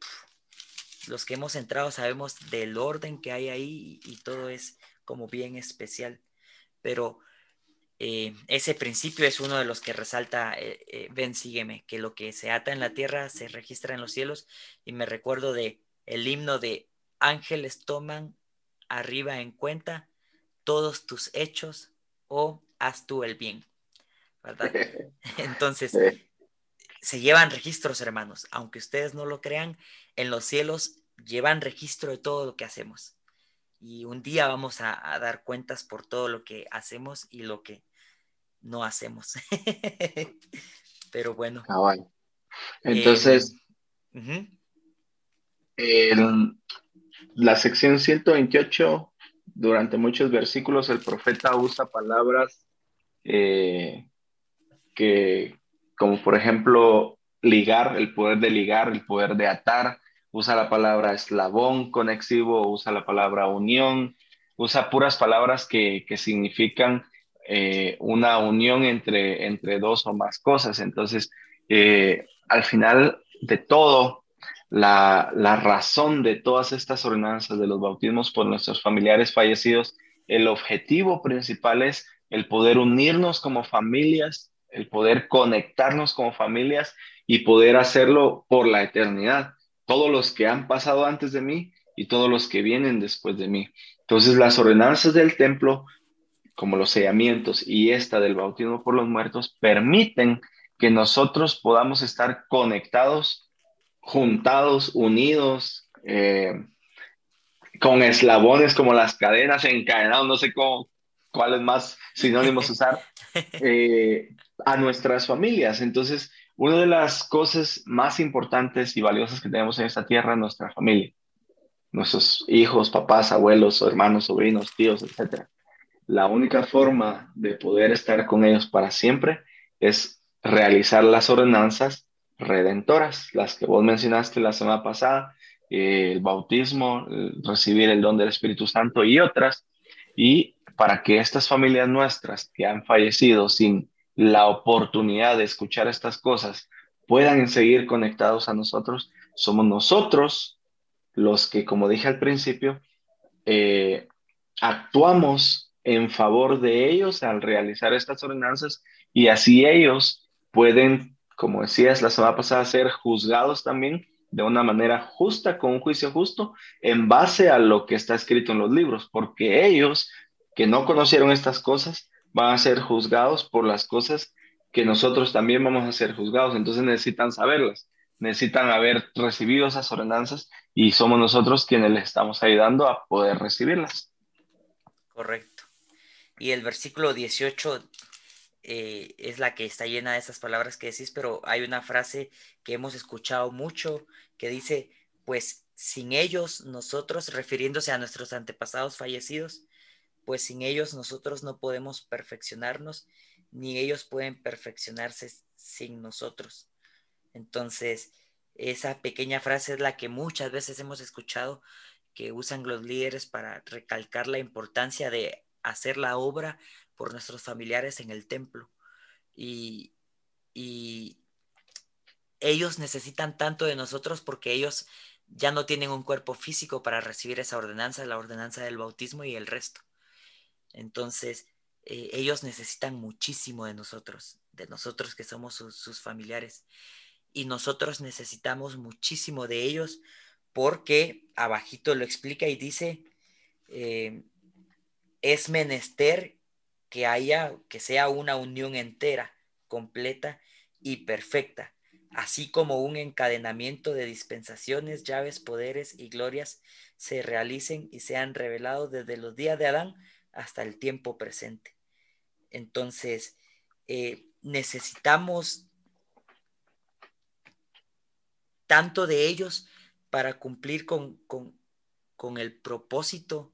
[SPEAKER 1] los que hemos entrado sabemos del orden que hay ahí y, todo es como bien especial. Pero eh, ese principio es uno de los que resalta eh, eh, Ven, sígueme, que lo que se ata en la tierra se registra en los cielos. Y me recuerdo de el himno de Ángeles toman arriba en cuenta todos tus hechos, o oh, haz tú el bien. ¿Verdad? Entonces, se llevan registros, hermanos. Aunque ustedes no lo crean, en los cielos llevan registro de todo lo que hacemos. Y un día vamos a, dar cuentas por todo lo que hacemos y lo que no hacemos. Pero bueno.
[SPEAKER 2] Ah, Entonces, la sección 128, durante muchos versículos, el profeta usa palabras eh, que, como por ejemplo, ligar, el poder de ligar, el poder de atar, usa la palabra eslabón conexivo, usa la palabra unión, usa puras palabras que, que significan eh, una unión entre, entre dos o más cosas. Entonces, eh, al final de todo, la, la, razón de todas estas ordenanzas de los bautismos por nuestros familiares fallecidos, el objetivo principal es el poder unirnos como familias el poder conectarnos como familias y poder hacerlo por la eternidad. Todos los que han pasado antes de mí y todos los que vienen después de mí. Entonces las ordenanzas del templo, como los sellamientos y esta del bautismo por los muertos, permiten que nosotros podamos estar conectados, juntados, unidos, eh, con eslabones como las cadenas, encadenados, no sé cómo, cuáles más sinónimos usar, eh, a nuestras familias. Entonces, una de las cosas más importantes y valiosas que tenemos en esta tierra es nuestra familia. Nuestros hijos, papás, abuelos, hermanos, sobrinos, tíos, etc. La única forma de poder estar con ellos para siempre es realizar las ordenanzas redentoras, las que vos mencionaste la semana pasada, el bautismo, recibir el don del Espíritu Santo y otras, y para que estas familias nuestras que han fallecido sin la oportunidad de escuchar estas cosas puedan seguir conectados a nosotros, somos nosotros los que, como dije al principio, eh, actuamos en favor de ellos al realizar estas ordenanzas y así ellos pueden, como decías la semana pasada, ser juzgados también de una manera justa, con un juicio justo, en base a lo que está escrito en los libros, porque ellos que no conocieron estas cosas van a ser juzgados por las cosas que nosotros también vamos a ser juzgados. Entonces necesitan saberlas, necesitan haber recibido esas ordenanzas y somos nosotros quienes les estamos ayudando a poder recibirlas.
[SPEAKER 1] Correcto. Y el versículo 18 eh, es la que está llena de esas palabras que decís, pero hay una frase que hemos escuchado mucho que dice, pues sin ellos, nosotros, refiriéndose a nuestros antepasados fallecidos, pues sin ellos nosotros no podemos perfeccionarnos, ni ellos pueden perfeccionarse sin nosotros. Entonces, esa pequeña frase es la que muchas veces hemos escuchado que usan los líderes para recalcar la importancia de hacer la obra por nuestros familiares en el templo. Y, ellos necesitan tanto de nosotros porque ellos ya no tienen un cuerpo físico para recibir esa ordenanza, la ordenanza del bautismo y el resto. Entonces, eh, ellos necesitan muchísimo de nosotros, de nosotros que somos sus familiares. Y nosotros necesitamos muchísimo de ellos porque abajito lo explica y dice, eh, es menester que haya, que sea una unión entera, completa y perfecta, así como un encadenamiento de dispensaciones, llaves, poderes y glorias se realicen y sean revelados desde los días de Adán hasta el tiempo presente. Entonces, eh, necesitamos tanto de ellos para cumplir con, el propósito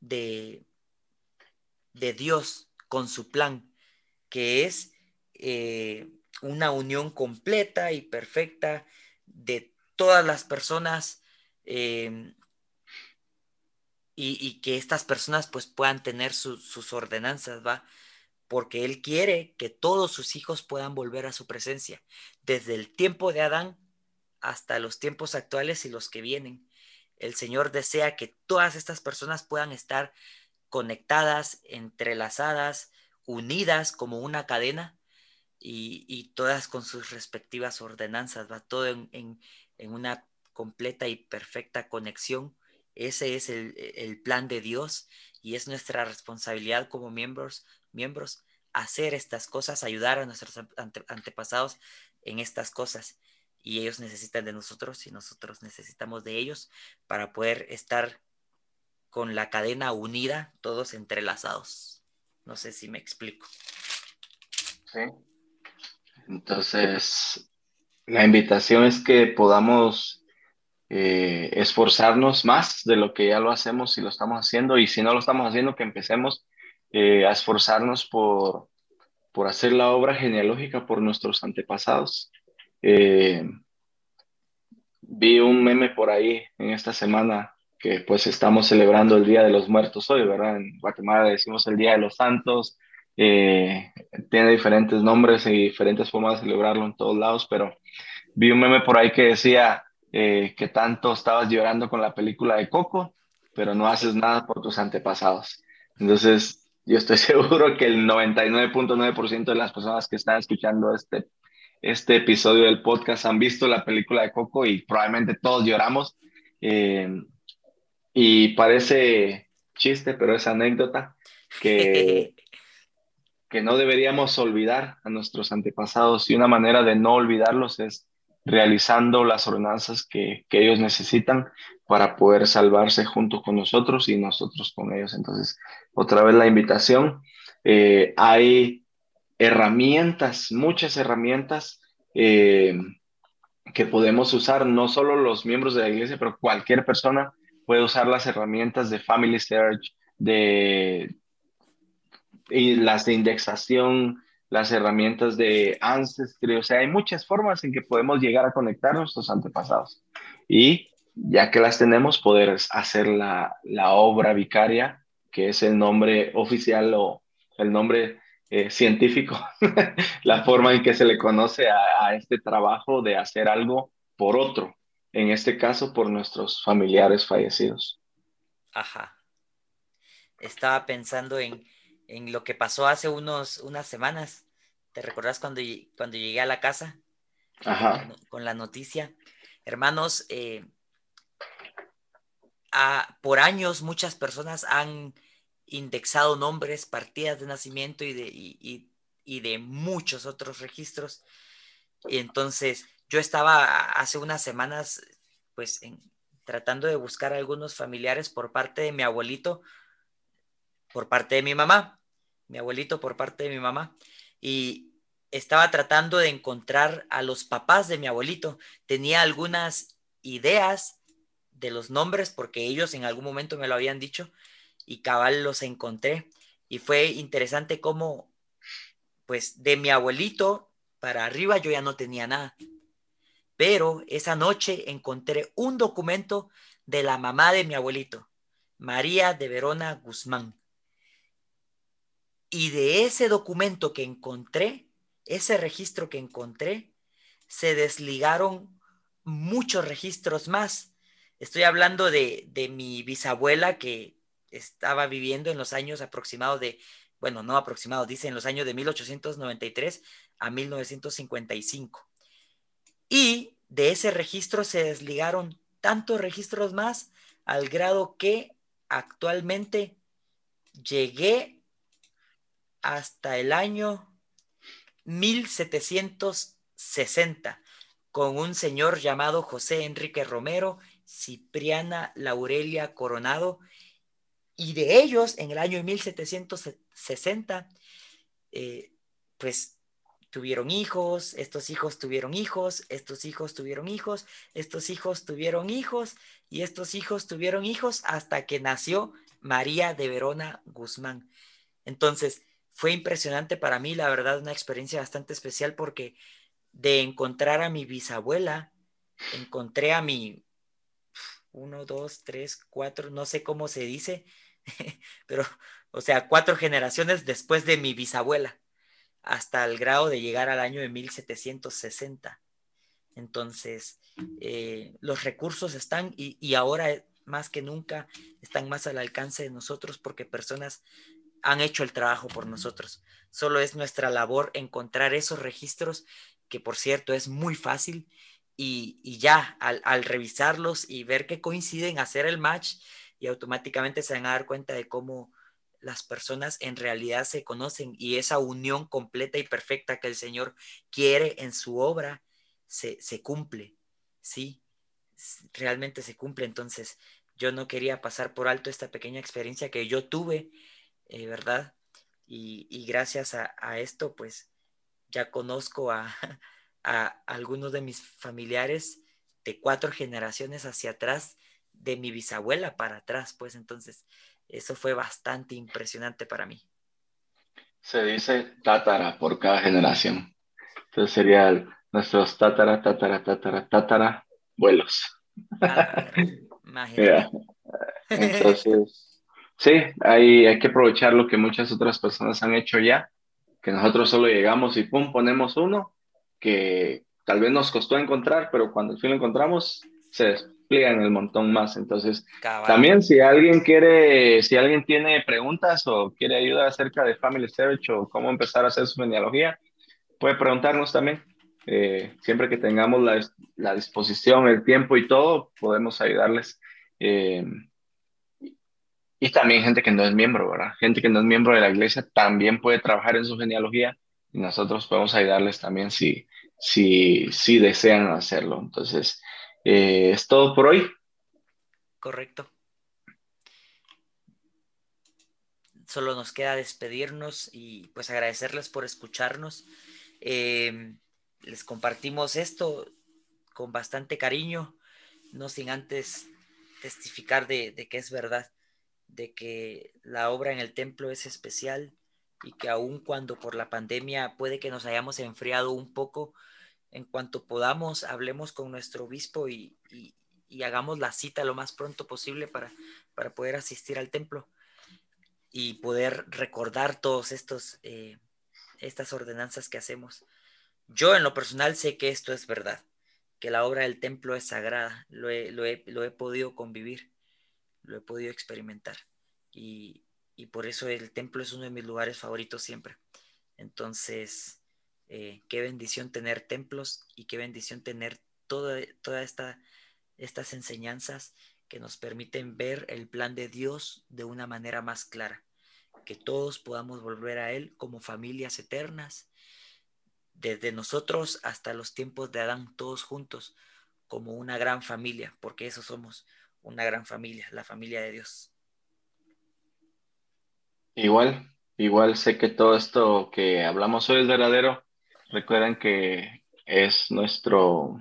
[SPEAKER 1] de, de, Dios, con su plan, que es eh, una unión completa y perfecta de todas las personas eh, y, que estas personas pues puedan tener sus ordenanzas, ¿va? Porque Él quiere que todos sus hijos puedan volver a su presencia, desde el tiempo de Adán hasta los tiempos actuales y los que vienen. El Señor desea que todas estas personas puedan estar conectadas, entrelazadas, unidas como una cadena y, todas con sus respectivas ordenanzas, va todo en, una completa y perfecta conexión. Ese es el, plan de Dios y es nuestra responsabilidad como miembros, miembros hacer estas cosas, ayudar a nuestros antepasados en estas cosas y ellos necesitan de nosotros y nosotros necesitamos de ellos para poder estar con la cadena unida, todos entrelazados. No sé si me explico.
[SPEAKER 2] Sí. Entonces, la invitación es que podamos eh, esforzarnos más de lo que ya lo hacemos y lo estamos haciendo, y si no lo estamos haciendo, que empecemos eh, a esforzarnos por, por hacer la obra genealógica por nuestros antepasados eh, vi un meme por ahí en esta semana que pues estamos celebrando el Día de los Muertos hoy, ¿verdad? En Guatemala decimos el Día de los Santos, eh, tiene diferentes nombres y diferentes formas de celebrarlo en todos lados, pero vi un meme por ahí que decía eh, que tanto estabas llorando con la película de Coco, pero no haces nada por tus antepasados. Entonces, yo estoy seguro que el 99.9% de las personas que están escuchando este este episodio del podcast han visto la película de Coco y probablemente todos lloramos. Eh, y parece chiste, pero es anécdota que, que no deberíamos olvidar a nuestros antepasados y una manera de no olvidarlos es realizando las ordenanzas que, que, ellos necesitan para poder salvarse junto con nosotros y nosotros con ellos. Entonces, otra vez la invitación. Eh, hay herramientas, muchas herramientas eh, que podemos usar, no solo los miembros de la iglesia, pero cualquier persona puede usar las herramientas de Family Search, de y las de indexación, las herramientas de Ancestry, o sea, hay muchas formas en que podemos llegar a conectar nuestros antepasados. Y ya que las tenemos, poder hacer la, la obra vicaria, que es el nombre oficial o el nombre eh, científico, la forma en que se le conoce a, este trabajo de hacer algo por otro, en este caso por nuestros familiares fallecidos.
[SPEAKER 1] Ajá. Estaba pensando en, lo que pasó hace unos, unas semanas. ¿Te recordás cuando, cuando llegué a la casa?
[SPEAKER 2] Ajá.
[SPEAKER 1] Con, la noticia. Hermanos, eh, por años muchas personas han indexado nombres, partidas de nacimiento y de, de muchos otros registros. Y entonces yo estaba hace unas semanas, pues, tratando de buscar algunos familiares por parte de mi abuelito, por parte de mi mamá, mi abuelito por parte de mi mamá, y estaba tratando de encontrar a los papás de mi abuelito. Tenía algunas ideas de los nombres porque ellos en algún momento me lo habían dicho, y cabal los encontré. Y fue interesante cómo, pues, de mi abuelito para arriba yo ya no tenía nada. Pero esa noche encontré un documento de la mamá de mi abuelito, María de Verona Guzmán. Y de ese documento que encontré, ese registro que encontré, se desligaron muchos registros más. Estoy hablando de, mi bisabuela que estaba viviendo en los años aproximados de, bueno, no aproximados, dice en los años de 1893 a 1955. Y de ese registro se desligaron tantos registros más al grado que actualmente llegué hasta el año 1760 con un señor llamado José Enrique Romero, Cipriana Laurelia Coronado, y de ellos en el año 1760, eh, pues tuvieron hijos, estos hijos tuvieron hijos, estos hijos tuvieron hijos, estos hijos tuvieron hijos y estos hijos tuvieron hijos hasta que nació María de Verona Guzmán. Entonces, fue impresionante para mí, la verdad, una experiencia bastante especial porque de encontrar a mi bisabuela, encontré a mi uno, dos, tres, cuatro, no sé cómo se dice, pero, o sea, cuatro generaciones después de mi bisabuela hasta el grado de llegar al año de 1760. Entonces, eh, los recursos están y, ahora más que nunca están más al alcance de nosotros porque personas han hecho el trabajo por nosotros. Solo es nuestra labor encontrar esos registros, que por cierto es muy fácil, y, ya al, revisarlos y ver que coinciden, hacer el match y automáticamente se van a dar cuenta de cómo las personas en realidad se conocen y esa unión completa y perfecta que el Señor quiere en su obra se, cumple, ¿sí? Realmente se cumple. Entonces, yo no quería pasar por alto esta pequeña experiencia que yo tuve, eh, ¿verdad? Y, gracias a, esto, pues, ya conozco a, a algunos de mis familiares de cuatro generaciones hacia atrás, de mi bisabuela para atrás, pues entonces eso fue bastante impresionante para mí.
[SPEAKER 2] Se dice tátara por cada generación. Entonces serían nuestros tátara, tátara, tátara, tátara, vuelos. Ah, Entonces, sí, hay, hay que aprovechar lo que muchas otras personas han hecho ya, que nosotros solo llegamos y pum, ponemos uno, que tal vez nos costó encontrar, pero cuando al fin lo encontramos, se, en el montón más. Entonces, también si alguien quiere, si alguien tiene preguntas o quiere ayuda acerca de Family Search o cómo empezar a hacer su genealogía, puede preguntarnos también. Eh, siempre que tengamos la, la, disposición, el tiempo y todo, podemos ayudarles. Eh, y también gente que no es miembro, ¿verdad? Gente que no es miembro de la iglesia también puede trabajar en su genealogía y nosotros podemos ayudarles también si, si, si desean hacerlo. Entonces, eh, es todo por hoy.
[SPEAKER 1] Correcto. Solo nos queda despedirnos y pues agradecerles por escucharnos. Eh, les compartimos esto con bastante cariño, no sin antes testificar de, que es verdad, de que la obra en el templo es especial y que aun cuando por la pandemia puede que nos hayamos enfriado un poco, en cuanto podamos, hablemos con nuestro obispo y, hagamos la cita lo más pronto posible para, para poder asistir al templo y poder recordar todos eh, estas ordenanzas que hacemos. Yo en lo personal sé que esto es verdad, que la obra del templo es sagrada, lo he, lo he, podido convivir, lo he podido experimentar. Y, y, por eso el templo es uno de mis lugares favoritos siempre. Entonces, eh, qué bendición tener templos y qué bendición tener todas toda esta, estas enseñanzas que nos permiten ver el plan de Dios de una manera más clara, que todos podamos volver a Él como familias eternas, desde nosotros hasta los tiempos de Adán, todos juntos, como una gran familia, porque eso somos, una gran familia, la familia de Dios.
[SPEAKER 2] Igual, igual sé que todo esto que hablamos hoy es verdadero Recuerden que es nuestro,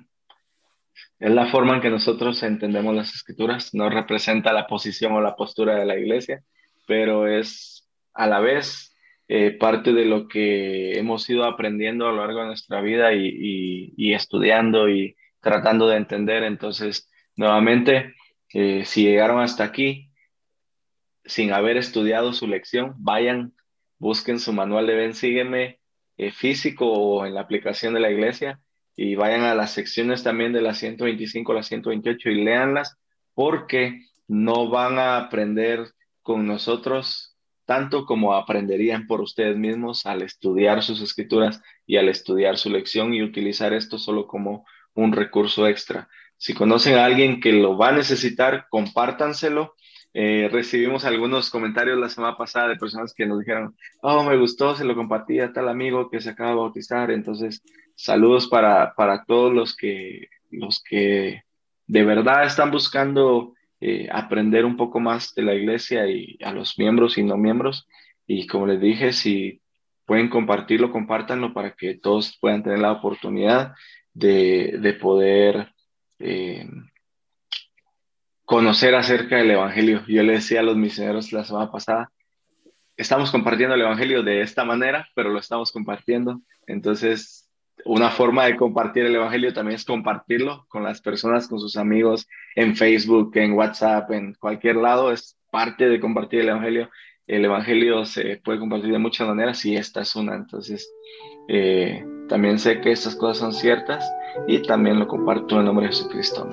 [SPEAKER 2] es la forma en que nosotros entendemos las escrituras, no representa la posición o la postura de la iglesia, pero es a la vez eh, parte de lo que hemos ido aprendiendo a lo largo de nuestra vida y, y, estudiando y tratando de entender. Entonces, nuevamente, eh, si llegaron hasta aquí sin haber estudiado su lección, vayan busquen su manual de Ven, sígueme eh, físico o en la aplicación de la iglesia y vayan a las secciones también de la 125 a la 128 y léanlas porque no van a aprender con nosotros tanto como aprenderían por ustedes mismos al estudiar sus escrituras y al estudiar su lección y utilizar esto solo como un recurso extra. Si conocen a alguien que lo va a necesitar, compártanselo. Eh, recibimos algunos comentarios la semana pasada de personas que nos dijeron, oh, me gustó, se lo compartí a tal amigo que se acaba de bautizar. Entonces, saludos para, para todos los que, los que de verdad están buscando eh, aprender un poco más de la iglesia y a los miembros y no miembros. Y como les dije, si pueden compartirlo, compártanlo para que todos puedan tener la oportunidad de, de poder eh, conocer acerca del Evangelio. Yo le decía a los misioneros la semana pasada, estamos compartiendo el Evangelio de esta manera, pero lo estamos compartiendo. Entonces, una forma de compartir el Evangelio también es compartirlo con las personas, con sus amigos, en Facebook, en WhatsApp, en cualquier lado. Es parte de compartir el Evangelio. El Evangelio se puede compartir de muchas maneras y esta es una. Entonces, eh, también sé que estas cosas son ciertas y también lo comparto en nombre de Jesucristo.